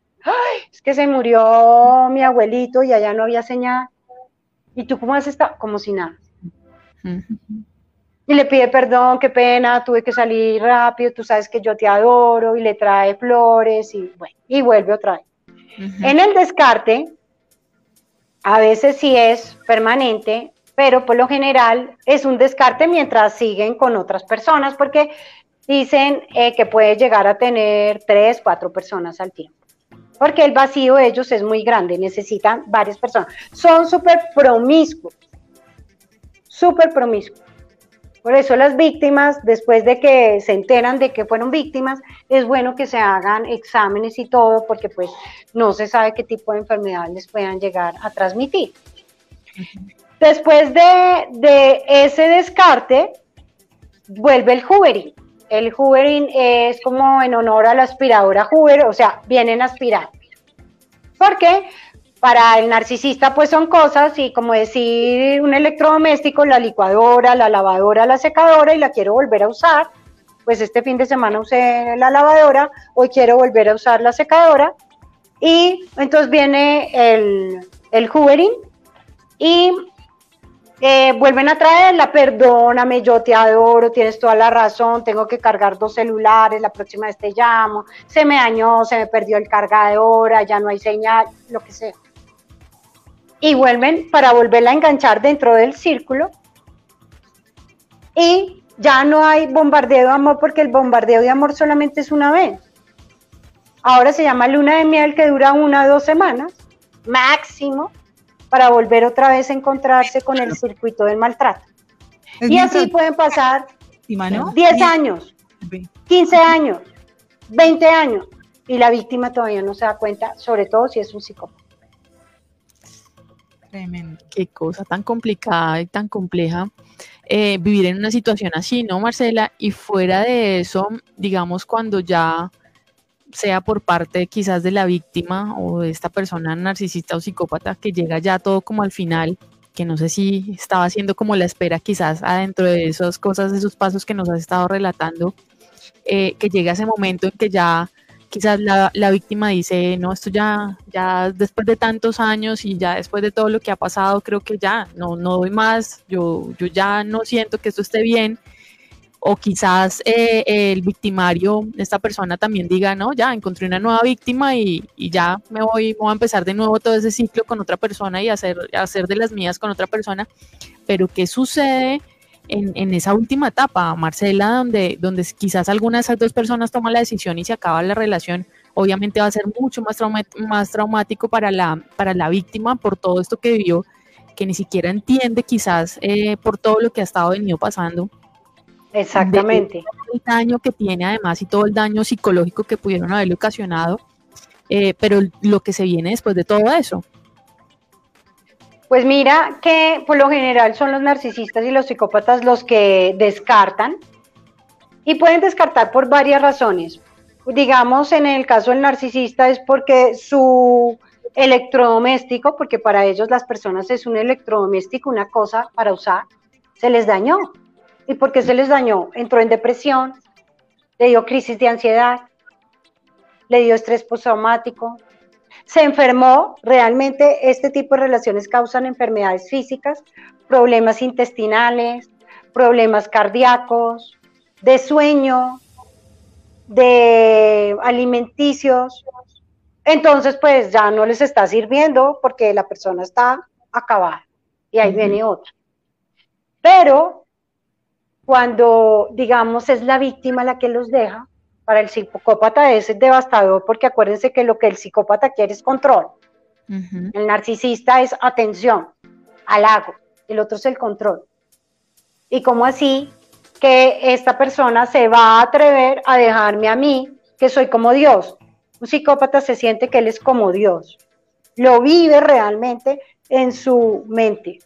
Es que se murió mi abuelito y allá no había señal. ¿Y tú cómo has estado? Como si nada. Y le pide perdón, qué pena, tuve que salir rápido, tú sabes que yo te adoro, y le trae flores, y bueno, y vuelve otra vez. En el descarte, a veces sí es permanente, pero por lo general es un descarte mientras siguen con otras personas, porque dicen eh, que puede llegar a tener tres, cuatro personas al tiempo. Porque el vacío de ellos es muy grande, necesitan varias personas. Son súper promiscuos, súper promiscuos. Por eso las víctimas, después de que se enteran de que fueron víctimas, es bueno que se hagan exámenes y todo, porque pues no se sabe qué tipo de enfermedades les puedan llegar a transmitir. Después de, ese descarte, vuelve el hoovering. El hoovering es como en honor a la aspiradora Hoover, o sea, vienen a aspirar. ¿Por qué? para el narcisista pues son cosas y como decir un electrodoméstico, la licuadora, la lavadora, la secadora y la quiero volver a usar, pues este fin de semana usé la lavadora, hoy quiero volver a usar la secadora y entonces viene el, el hoovering y eh, vuelven a traerla, perdóname, yo te adoro, tienes toda la razón, tengo que cargar dos celulares, la próxima vez te llamo, se me dañó, se me perdió el cargador, ya no hay señal, lo que sea. Y vuelven para volverla a enganchar dentro del círculo. Y ya no hay bombardeo de amor porque el bombardeo de amor solamente es una vez. Ahora se llama luna de miel que dura una o dos semanas máximo para volver otra vez a encontrarse con el circuito del maltrato. y así pueden pasar 10 años, 15 años, 20 años y la víctima todavía no se da cuenta, sobre todo si es un psicópata. Qué cosa tan complicada y tan compleja eh, vivir en una situación así, ¿no, Marcela? Y fuera de eso, digamos, cuando ya sea por parte quizás de la víctima o de esta persona narcisista o psicópata que llega ya todo como al final, que no sé si estaba haciendo como la espera quizás adentro de esas cosas, esos pasos que nos has estado relatando, eh, que llega ese momento en que ya quizás la, la, víctima dice, no, esto ya, ya después de tantos años y ya después de todo lo que ha pasado, creo que ya, no, no doy más, yo, yo ya no siento que esto esté bien. O quizás eh, el victimario, esta persona también diga, no, ya encontré una nueva víctima y, ya me voy, voy a empezar de nuevo todo ese ciclo con otra persona y hacer, hacer de las mías con otra persona. Pero ¿qué sucede? en, esa última etapa, Marcela, donde, donde quizás alguna de esas dos personas toma la decisión y se acaba la relación, obviamente va a ser mucho más, más traumático para la, para la víctima por todo esto que vivió, que ni siquiera entiende quizás eh, por todo lo que ha estado venido pasando. Exactamente. el daño que tiene además y todo el daño psicológico que pudieron haberle ocasionado, eh, pero lo que se viene después de todo eso. Pues mira que por lo general son los narcisistas y los psicópatas los que descartan Y pueden descartar por varias razones. Digamos, en el caso del narcisista es porque su electrodoméstico, porque para ellos las personas es un electrodoméstico, una cosa para usar, se les dañó. ¿Y por qué se les dañó? Entró en depresión, le dio crisis de ansiedad, le dio estrés postraumático, se enfermó, realmente este tipo de relaciones causan enfermedades físicas, problemas intestinales, problemas cardíacos, de sueño, de alimenticios. Entonces, pues ya no les está sirviendo porque la persona está acabada y ahí viene otra. Pero cuando, digamos, es la víctima la que los deja, para el psicópata es devastador porque acuérdense que lo que el psicópata quiere es control. El narcisista es atención, halago, el otro es el control. Y como así que esta persona se va a atrever a dejarme a mí, que soy como Dios. Un psicópata se siente que él es como Dios. Lo vive realmente en su mente.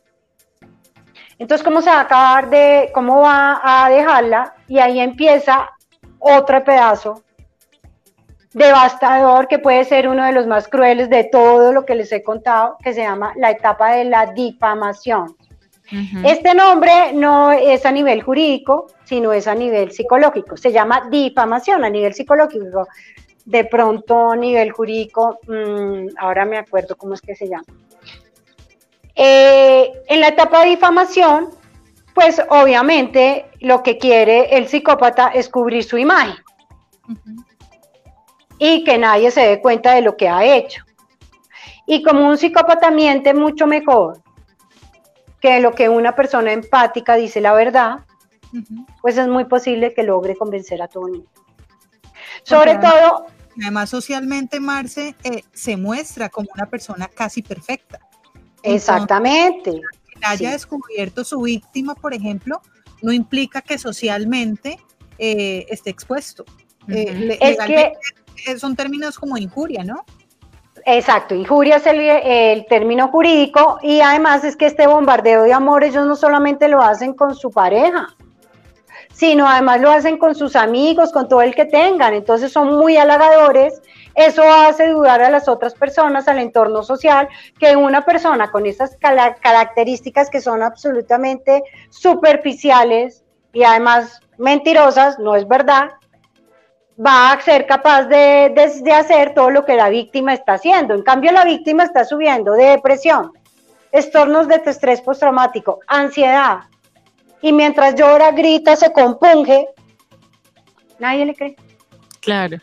Entonces, ¿cómo se va a acabar de, cómo va a dejarla? Y ahí empieza otro pedazo devastador que puede ser uno de los más crueles de todo lo que les he contado, que se llama la etapa de la difamación. Este nombre no es a nivel jurídico, sino es a nivel psicológico. Se llama difamación a nivel psicológico. De pronto, a nivel jurídico, mm, ahora me acuerdo cómo es que se llama. Eh, en la etapa de difamación, pues obviamente lo que quiere el psicópata es cubrir su imagen y que nadie se dé cuenta de lo que ha hecho. Y como un psicópata miente mucho mejor que lo que una persona empática dice la verdad, pues es muy posible que logre convencer a todo el mundo. Sobre todo... Además, socialmente, Marce eh, se muestra como una persona casi perfecta. Exactamente. que haya descubierto su víctima, por ejemplo, no implica que socialmente eh, esté expuesto. Eh, es que son términos como injuria, ¿no? Exacto, injuria es el, término jurídico y además es que este bombardeo de amor ellos no solamente lo hacen con su pareja, sino además lo hacen con sus amigos, con todo el que tengan, entonces son muy halagadores, eso hace dudar a las otras personas, al entorno social, que una persona con esas características que son absolutamente superficiales y además mentirosas, no es verdad, va a ser capaz de, hacer todo lo que la víctima está haciendo. En cambio, la víctima está subiendo de depresión, estornos de estrés postraumático, ansiedad. Y mientras llora, grita, se compunge, nadie le cree. Claro.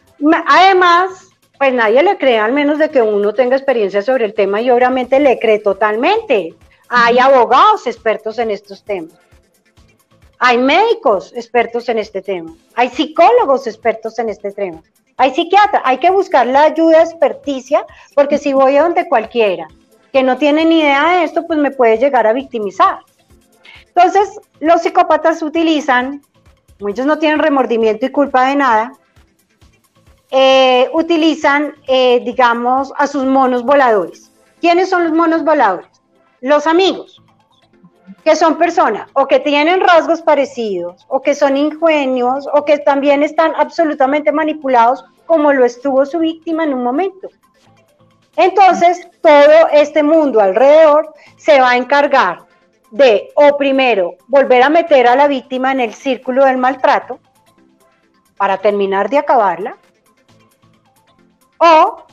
Además, pues nadie le cree, al menos de que uno tenga experiencia sobre el tema y obviamente le cree totalmente. Hay abogados expertos en estos temas. Hay médicos expertos en este tema, hay psicólogos expertos en este tema, hay psiquiatras, hay que buscar la ayuda experticia, porque si voy a donde cualquiera que no tiene ni idea de esto, pues me puede llegar a victimizar. Entonces, los psicópatas utilizan, muchos no tienen remordimiento y culpa de nada, eh, utilizan, eh, digamos, a sus monos voladores. ¿Quiénes son los monos voladores? Los amigos que son personas o que tienen rasgos parecidos, o que son ingenuos, o que también están absolutamente manipulados, como lo estuvo su víctima en un momento. Entonces, todo este mundo alrededor se va a encargar de, o primero, volver a meter a la víctima en el círculo del maltrato para terminar de acabarla, o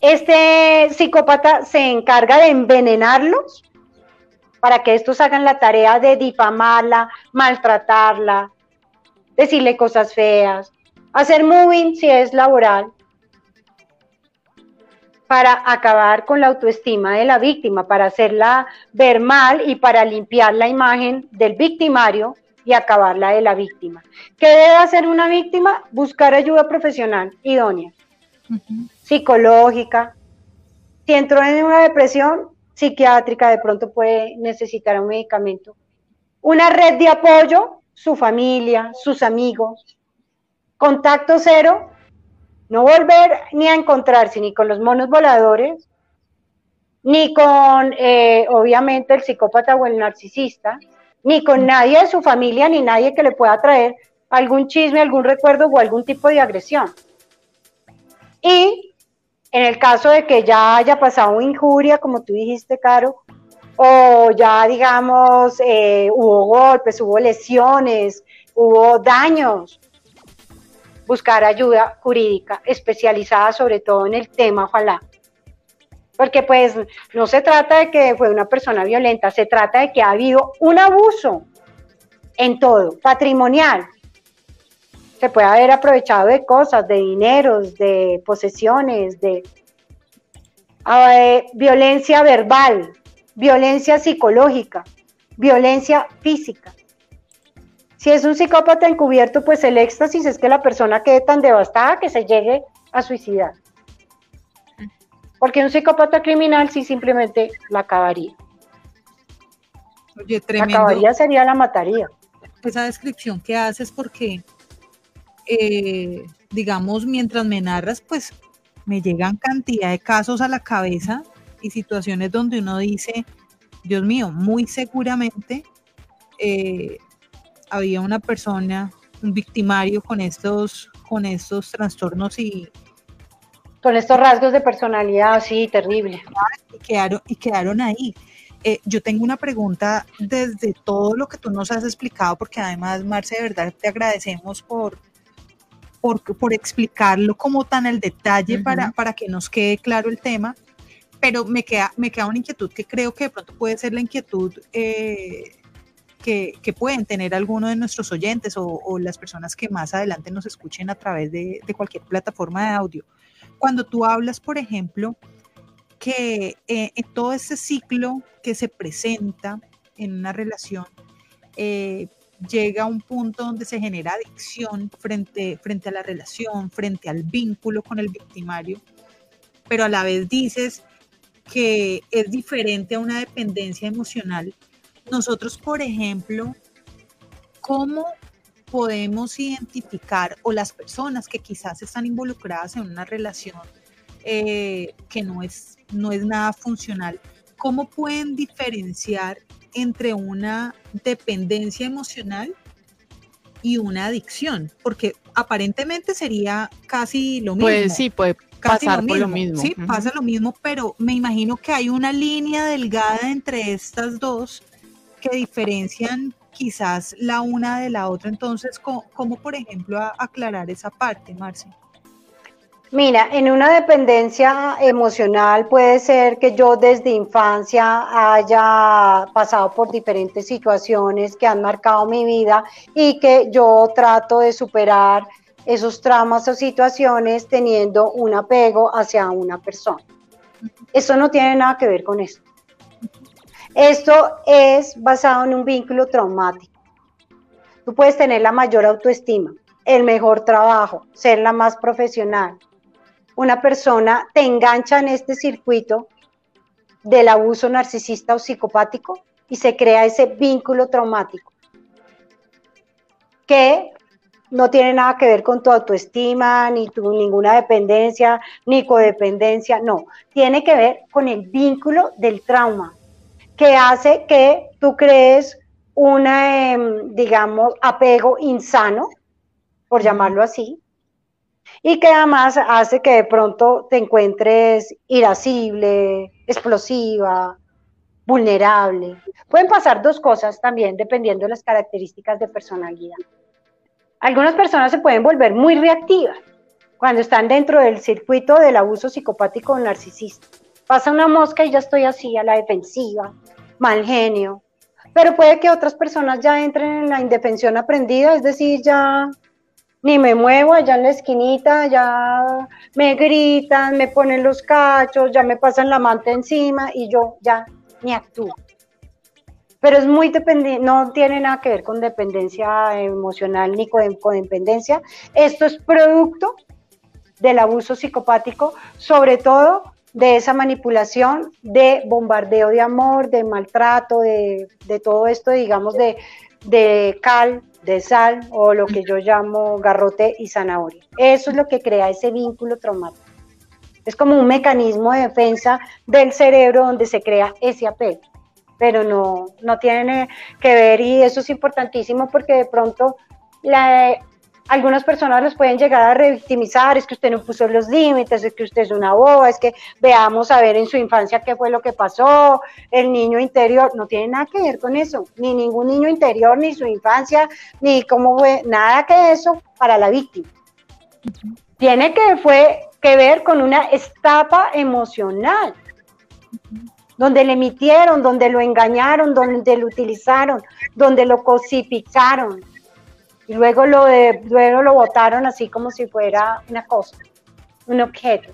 este psicópata se encarga de envenenarlos para que estos hagan la tarea de difamarla, maltratarla, decirle cosas feas, hacer moving si es laboral, para acabar con la autoestima de la víctima, para hacerla ver mal y para limpiar la imagen del victimario y acabarla de la víctima. ¿Qué debe hacer una víctima? Buscar ayuda profesional idónea, psicológica. Si entró en una depresión, psiquiátrica, de pronto puede necesitar un medicamento. Una red de apoyo, su familia, sus amigos. Contacto cero, no volver ni a encontrarse ni con los monos voladores, ni con, eh, obviamente, el psicópata o el narcisista, ni con nadie de su familia, ni nadie que le pueda traer algún chisme, algún recuerdo o algún tipo de agresión. Y en el caso de que ya haya pasado injuria, como tú dijiste, Caro, o ya digamos eh, hubo golpes, hubo lesiones, hubo daños, buscar ayuda jurídica especializada sobre todo en el tema, ojalá. Porque pues no se trata de que fue una persona violenta, se trata de que ha habido un abuso en todo, patrimonial. Se puede haber aprovechado de cosas, de dineros, de posesiones, de eh, violencia verbal, violencia psicológica, violencia física. Si es un psicópata encubierto, pues el éxtasis es que la persona quede tan devastada que se llegue a suicidar. Porque un psicópata criminal sí simplemente la acabaría. Oye, tremendo. La acabaría sería la mataría. Esa descripción que haces porque, eh, digamos, mientras me narras, pues me llegan cantidad de casos a la cabeza y situaciones donde uno dice, Dios mío, muy seguramente eh, había una persona, un victimario con estos, con estos trastornos y... Con estos rasgos de personalidad, sí, terrible. Y quedaron, y quedaron ahí. Eh, yo tengo una pregunta desde todo lo que tú nos has explicado, porque además, Marce, de verdad te agradecemos por, por, por explicarlo como tan el detalle para, para que nos quede claro el tema. Pero me queda, me queda una inquietud que creo que de pronto puede ser la inquietud eh, que, pueden tener alguno de nuestros oyentes o, las personas que más adelante nos escuchen a través de, cualquier plataforma de audio. Cuando tú hablas, por ejemplo, que eh, en todo ese ciclo que se presenta en una relación, eh, llega a un punto donde se genera adicción frente, frente a la relación, frente al vínculo con el victimario, pero a la vez dices que es diferente a una dependencia emocional nosotros, por ejemplo, ¿cómo podemos identificar o las personas que quizás están involucradas en una relación eh, que no es, no es nada funcional, cómo pueden diferenciar entre una dependencia emocional y una adicción? Porque aparentemente sería casi lo mismo. Pues sí, puede pasar por lo mismo. Sí, pasa lo mismo, pero me imagino que hay una línea delgada entre estas dos que diferencian quizás la una de la otra. Entonces, ¿cómo, por ejemplo, aclarar esa parte, Marce? Mira, en una dependencia emocional puede ser que yo desde infancia haya pasado por diferentes situaciones que han marcado mi vida y que yo trato de superar esos traumas o situaciones teniendo un apego hacia una persona. Eso no tiene nada que ver con esto. Esto es basado en un vínculo traumático. Tú puedes tener la mayor autoestima, el mejor trabajo, ser la más profesional. Una persona te engancha en este circuito del abuso narcisista o psicopático y se crea ese vínculo traumático que no tiene nada que ver con tu autoestima, ni tu ninguna dependencia, ni codependencia, no, tiene que ver con el vínculo del trauma, que hace que tú crees un, em, digamos, apego insano, por llamarlo así, y que además hace que de pronto te encuentres irascible, explosiva, vulnerable. Pueden pasar dos cosas también dependiendo de las características de personalidad. Algunas personas se pueden volver muy reactivas cuando están dentro del circuito del abuso psicopático o narcisista. Pasa una mosca y ya estoy así a la defensiva, mal genio. Pero puede que otras personas ya entren en la indefensión aprendida, es decir, ya ni me muevo allá en la esquinita, ya me gritan, me ponen los cachos, ya me pasan la manta encima y yo ya ni actúo. Pero es muy dependiente, no tiene nada que ver con dependencia emocional ni con codependencia. Esto es producto del abuso psicopático, sobre todo de esa manipulación, de bombardeo de amor, de maltrato, de, todo esto, digamos, de, de cal, de sal o lo que yo llamo garrote y zanahoria. Eso es lo que crea ese vínculo traumático. Es como un mecanismo de defensa del cerebro donde se crea ese apego, pero no, no tiene que ver y eso es importantísimo porque de pronto algunas personas los pueden llegar a revictimizar, es que usted no puso los límites, es que usted es una boba, es que veamos a ver en su infancia qué fue lo que pasó, el niño interior, no tiene nada que ver con eso, ni ningún niño interior, ni su infancia, ni cómo fue, nada que eso para la víctima. Tiene que, fue, que ver con una etapa emocional donde le emitieron, donde lo engañaron, donde lo utilizaron, donde lo cosificaron. Y luego lo, de, luego lo votaron así como si fuera una cosa, un objeto.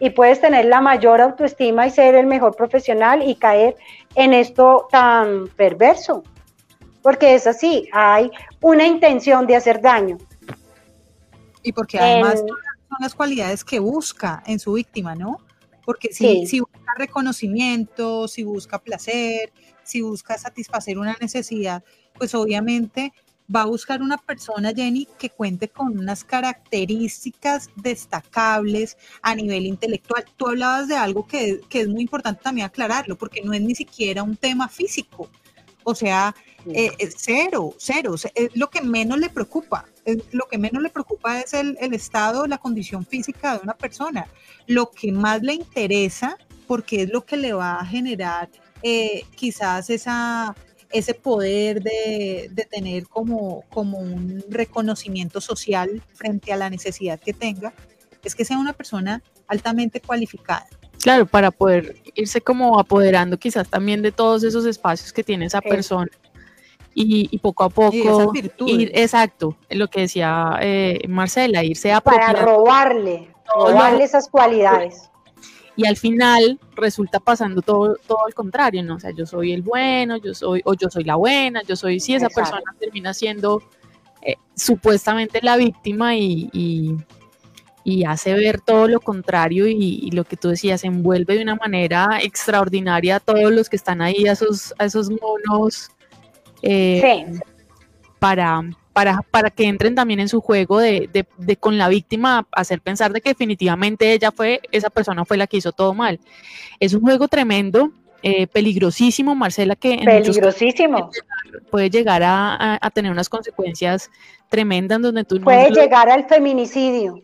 Y puedes tener la mayor autoestima y ser el mejor profesional y caer en esto tan perverso. Porque es así, hay una intención de hacer daño. Y porque además son las cualidades que busca en su víctima, ¿no? Porque si, si busca reconocimiento, si busca placer, si busca satisfacer una necesidad, pues obviamente va a buscar una persona, Jenny, que cuente con unas características destacables a nivel intelectual. Tú hablabas de algo que, que, es muy importante también aclararlo, porque no es ni siquiera un tema físico. O sea, eh, cero, cero. Es lo que menos le preocupa. lo que menos le preocupa es el, el estado, la condición física de una persona. Lo que más le interesa, porque es lo que le va a generar eh, quizás esa, ese poder de, de, tener como, como un reconocimiento social frente a la necesidad que tenga, es que sea una persona altamente cualificada. Claro, para poder irse como apoderando quizás también de todos esos espacios que tiene esa persona y, poco a poco ir, exacto, lo que decía eh, Marcela, irse a para robarle, robarle esas cualidades. Y al final resulta pasando todo, todo al contrario, ¿no? O sea, yo soy el bueno, yo soy, o yo soy la buena, yo soy, sí, esa persona termina siendo eh, supuestamente la víctima y, y hace ver todo lo contrario y, lo que tú decías, envuelve de una manera extraordinaria a todos los que están ahí, a esos, a esos monos, eh, para, para, para que entren también en su juego de, de, con la víctima, hacer pensar de que definitivamente ella fue, esa persona fue la que hizo todo mal. Es un juego tremendo, eh, peligrosísimo, Marcela, que peligrosísimo. puede llegar a, a, tener unas consecuencias tremendas donde tú puede llegar al feminicidio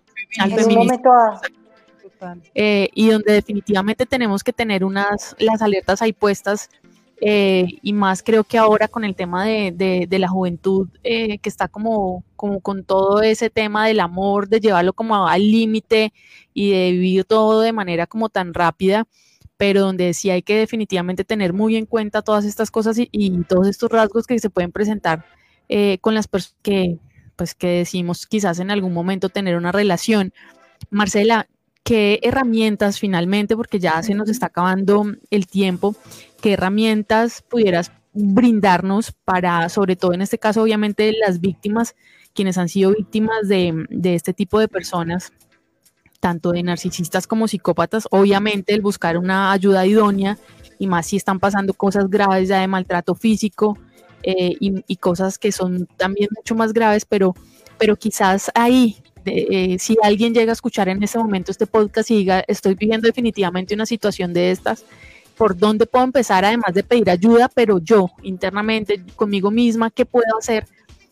eh, y donde definitivamente tenemos que tener unas las alertas ahí puestas eh, y más creo que ahora con el tema de, la juventud eh, que está como, como con todo ese tema del amor, de llevarlo como al límite y de vivir todo de manera como tan rápida, pero donde sí hay que definitivamente tener muy en cuenta todas estas cosas y, y todos estos rasgos que se pueden presentar con las personas que pues que decimos quizás en algún momento tener una relación. Marcela, ¿qué herramientas finalmente, porque ya se nos está acabando el tiempo, qué herramientas pudieras brindarnos para, sobre todo en este caso, obviamente, las víctimas, quienes han sido víctimas de, de este tipo de personas, tanto de narcisistas como psicópatas, obviamente el buscar una ayuda idónea y más si están pasando cosas graves ya de maltrato físico, eh, y, cosas que son también mucho más graves, pero, pero quizás ahí, eh, si alguien llega a escuchar en este momento este podcast y diga, estoy viviendo definitivamente una situación de estas, ¿por dónde puedo empezar además de pedir ayuda, pero yo internamente, conmigo misma, qué puedo hacer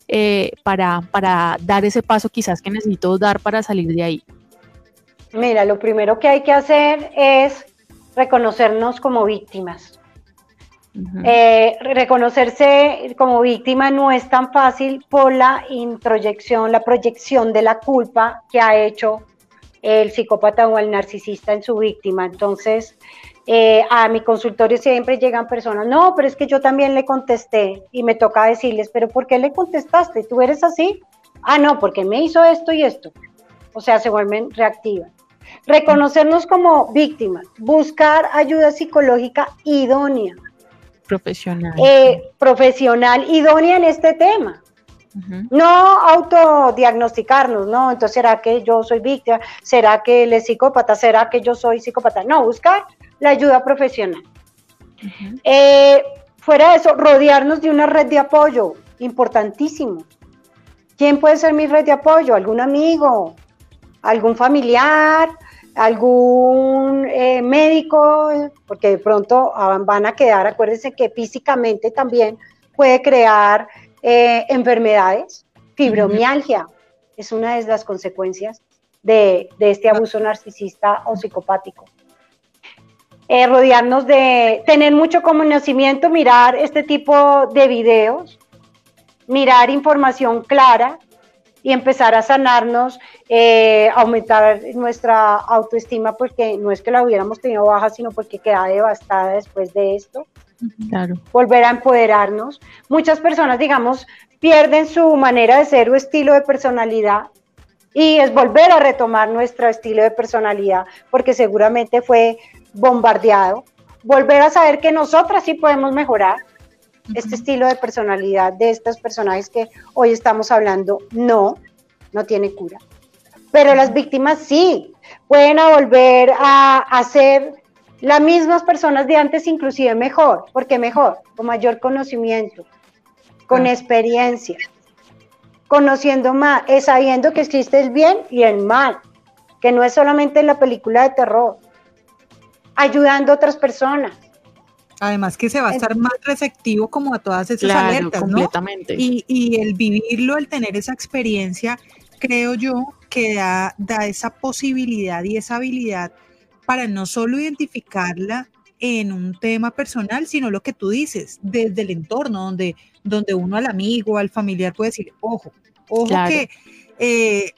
eh, para, para dar ese paso quizás que necesito dar para salir de ahí? Mira, lo primero que hay que hacer es reconocernos como víctimas. Eh, reconocerse como víctima no es tan fácil por la introyección, la proyección de la culpa que ha hecho el psicópata o el narcisista en su víctima. Entonces, eh, a mi consultorio siempre llegan personas, no, pero es que yo también le contesté y me toca decirles, pero ¿por qué le contestaste? ¿Tú eres así? Ah, no, porque me hizo esto y esto. O sea, se vuelven reactivas. Reconocernos como víctimas, buscar ayuda psicológica idónea Profesional. Eh, profesional idónea en este tema. No autodiagnosticarnos, ¿no? Entonces, ¿será que yo soy víctima? ¿Será que él es psicópata? ¿Será que yo soy psicópata? No, buscar la ayuda profesional. Eh, fuera de eso, rodearnos de una red de apoyo, importantísimo. ¿Quién puede ser mi red de apoyo? ¿Algún amigo? ¿Algún familiar? algún eh, médico, porque de pronto van a quedar, acuérdense que físicamente también puede crear eh, enfermedades, fibromialgia, es una de las consecuencias de, este abuso narcisista o psicopático. Eh, rodearnos de tener mucho conocimiento, mirar este tipo de videos, mirar información clara y empezar a sanarnos, eh, aumentar nuestra autoestima, porque no es que la hubiéramos tenido baja, sino porque queda devastada después de esto. Claro. Volver a empoderarnos. Muchas personas, digamos, pierden su manera de ser o estilo de personalidad y es volver a retomar nuestro estilo de personalidad, porque seguramente fue bombardeado. Volver a saber que nosotras sí podemos mejorar, este estilo de personalidad de estos personajes que hoy estamos hablando, no, no tiene cura. Pero las víctimas sí, pueden volver a, ser las mismas personas de antes, inclusive mejor, porque mejor, con mayor conocimiento, con experiencia, conociendo más, es sabiendo que existe el bien y el mal, que no es solamente en la película de terror, ayudando a otras personas. Además que se va a estar más receptivo como a todas esas alertas, completamente. Y, y, el vivirlo, el tener esa experiencia, creo yo que da, da esa posibilidad y esa habilidad para no solo identificarla en un tema personal, sino lo que tú dices, desde el entorno, donde, donde uno al amigo, al familiar puede decir, ojo, ojo que eh,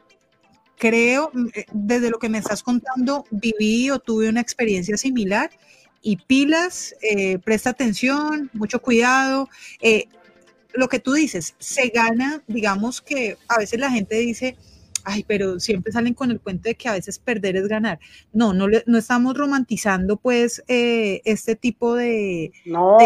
creo, eh, desde lo que me estás contando, viví o tuve una experiencia similar y pilas, eh, presta atención, mucho cuidado. Eh, lo que tú dices, se gana, digamos que a veces la gente dice, ay, pero siempre salen con el cuento de que a veces perder es ganar. No, no, no estamos romantizando pues eh, este tipo de, no,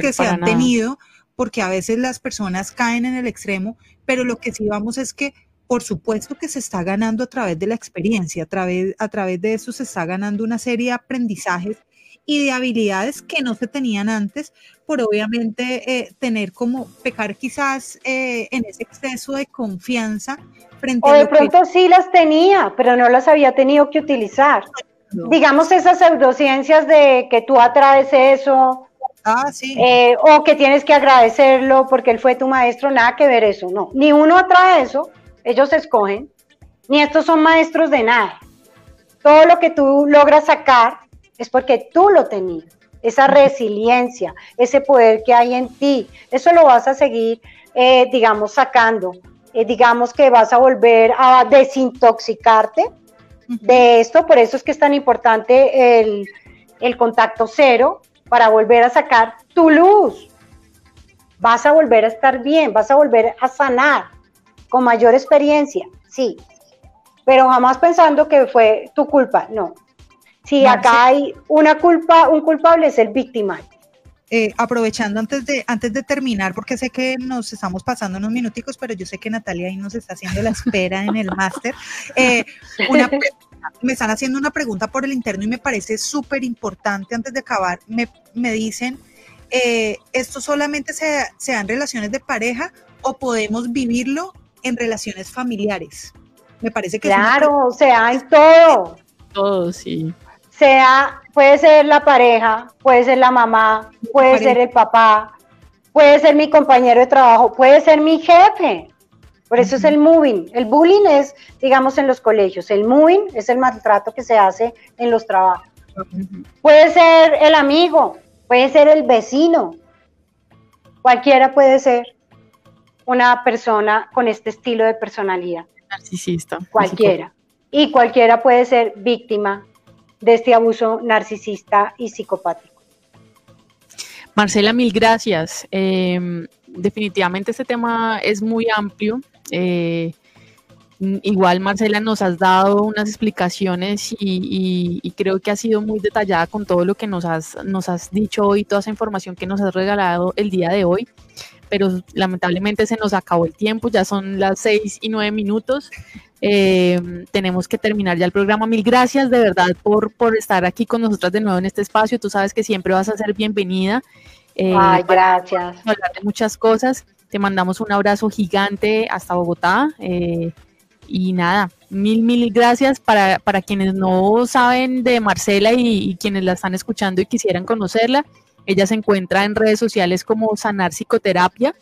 que se han tenido, porque a veces las personas caen en el extremo, pero lo que sí vamos es que por supuesto que se está ganando a través de la experiencia, a través, a través de eso se está ganando una serie de aprendizajes y de habilidades que no se tenían antes, por obviamente eh, tener como pecar quizás eh, en ese exceso de confianza frente o de pronto sí las tenía, pero no las había tenido que utilizar. Digamos esas pseudociencias de que tú atraes eso, Ah, sí. Eh, o que tienes que agradecerlo porque él fue tu maestro, nada que ver eso, no. Ni uno atrae eso, ellos escogen, ni estos son maestros de nada. Todo lo que tú logras sacar es porque tú lo tenías, esa resiliencia, ese poder que hay en ti, eso lo vas a seguir, eh, digamos, sacando. Eh, digamos que vas a volver a desintoxicarte de esto, por eso es que es tan importante el, el contacto cero para volver a sacar tu luz. Vas a volver a estar bien, vas a volver a sanar con mayor experiencia, sí, pero jamás pensando que fue tu culpa, no, si acá hay una culpa, un culpable es el víctima. Eh, aprovechando antes de, antes de terminar, porque sé que nos estamos pasando unos minuticos, pero yo sé que Natalia ahí nos está haciendo la espera en el máster. Eh, me están haciendo una pregunta por el interno y me parece súper importante antes de acabar. Me, me dicen, eh, ¿esto solamente se, se da en relaciones de pareja o podemos vivirlo en relaciones familiares? Me parece que... Claro, o sea, en todo. Todo, sí sea, puede ser la pareja, puede ser la mamá, puede ser el papá, puede ser mi compañero de trabajo, puede ser mi jefe. Por eso es el moving. El bullying es, digamos, en los colegios. El moving es el maltrato que se hace en los trabajos. Puede ser el amigo, puede ser el vecino. Cualquiera puede ser una persona con este estilo de personalidad. Narcisista. Cualquiera. Y cualquiera puede ser víctima de este abuso narcisista y psicopático. Marcela, mil gracias. Em, definitivamente este tema es muy amplio. Eh, igual, Marcela, nos has dado unas explicaciones y, creo que ha sido muy detallada con todo lo que nos has, nos has dicho hoy, toda esa información que nos has regalado el día de hoy. Pero lamentablemente se nos acabó el tiempo, ya son las seis y nueve minutos. Eh, tenemos que terminar ya el programa. Mil gracias de verdad por, por estar aquí con nosotras de nuevo en este espacio. Tú sabes que siempre vas a ser bienvenida. Eh, Ay, gracias. Hablar de muchas cosas. Te mandamos un abrazo gigante hasta Bogotá. Eh, y nada, mil, mil gracias para, para quienes no saben de Marcela y, y, quienes la están escuchando y quisieran conocerla. Ella se encuentra en redes sociales como Sanar Psicoterapia.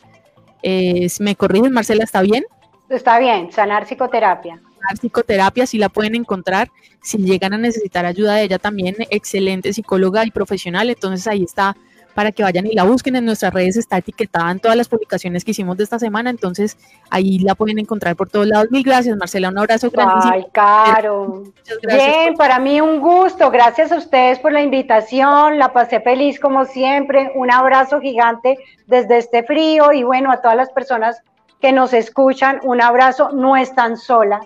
¿Me corriges, Marcela? ¿Está bien? Está bien, sanar psicoterapia. Sanar psicoterapia, si la pueden encontrar. Si llegan a necesitar ayuda de ella también, excelente psicóloga y profesional. Entonces ahí está para que vayan y la busquen. En nuestras redes está etiquetada en todas las publicaciones que hicimos de esta semana, entonces ahí la pueden encontrar por todos lados. Mil gracias, Marcela, un abrazo grandísimo. Ay, Caro. Bien, para mí un gusto. Gracias a ustedes por la invitación. La pasé feliz como siempre. Un abrazo gigante desde este frío y bueno, a todas las personas que nos escuchan, un abrazo. No están solas.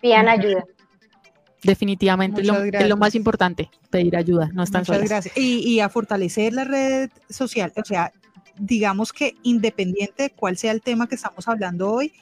Pidan ayuda. Definitivamente es lo, más importante, pedir ayuda, no están Muchas gracias. Y, a fortalecer la red social, o sea, digamos que independiente de cuál sea el tema que estamos hablando hoy,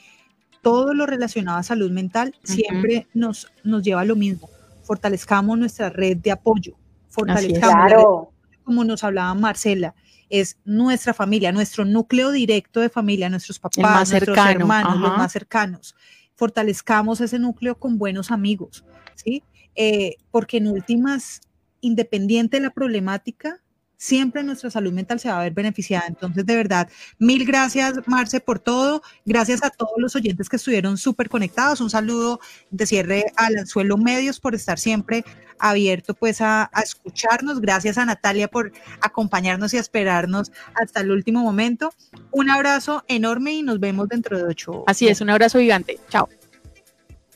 todo lo relacionado a salud mental siempre nos, nos lleva a lo mismo. Fortalezcamos nuestra red de apoyo, fortalezcamos, como nos hablaba Marcela, es nuestra familia, nuestro núcleo directo de familia, nuestros papás, nuestros hermanos, los más cercanos. Fortalezcamos ese núcleo con buenos amigos ¿sí? Eh, porque en últimas, independiente de la problemática, siempre nuestra salud mental se va a ver beneficiada. Entonces, de verdad, mil gracias, Marce, por todo. Gracias a todos los oyentes que estuvieron súper conectados. Un saludo de cierre al Anzuelo Medios por estar siempre abierto pues a, escucharnos. Gracias a Natalia por acompañarnos y esperarnos hasta el último momento. Un abrazo enorme y nos vemos dentro de ocho. Así es, un abrazo gigante. Chao.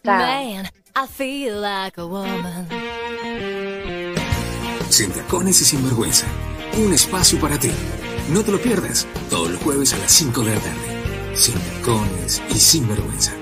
Chao. I feel like a woman. Sin tacones y sin vergüenza. Un espacio para ti. No te lo pierdas. Todos los jueves a las 5 de la tarde. Sin tacones y sin vergüenza.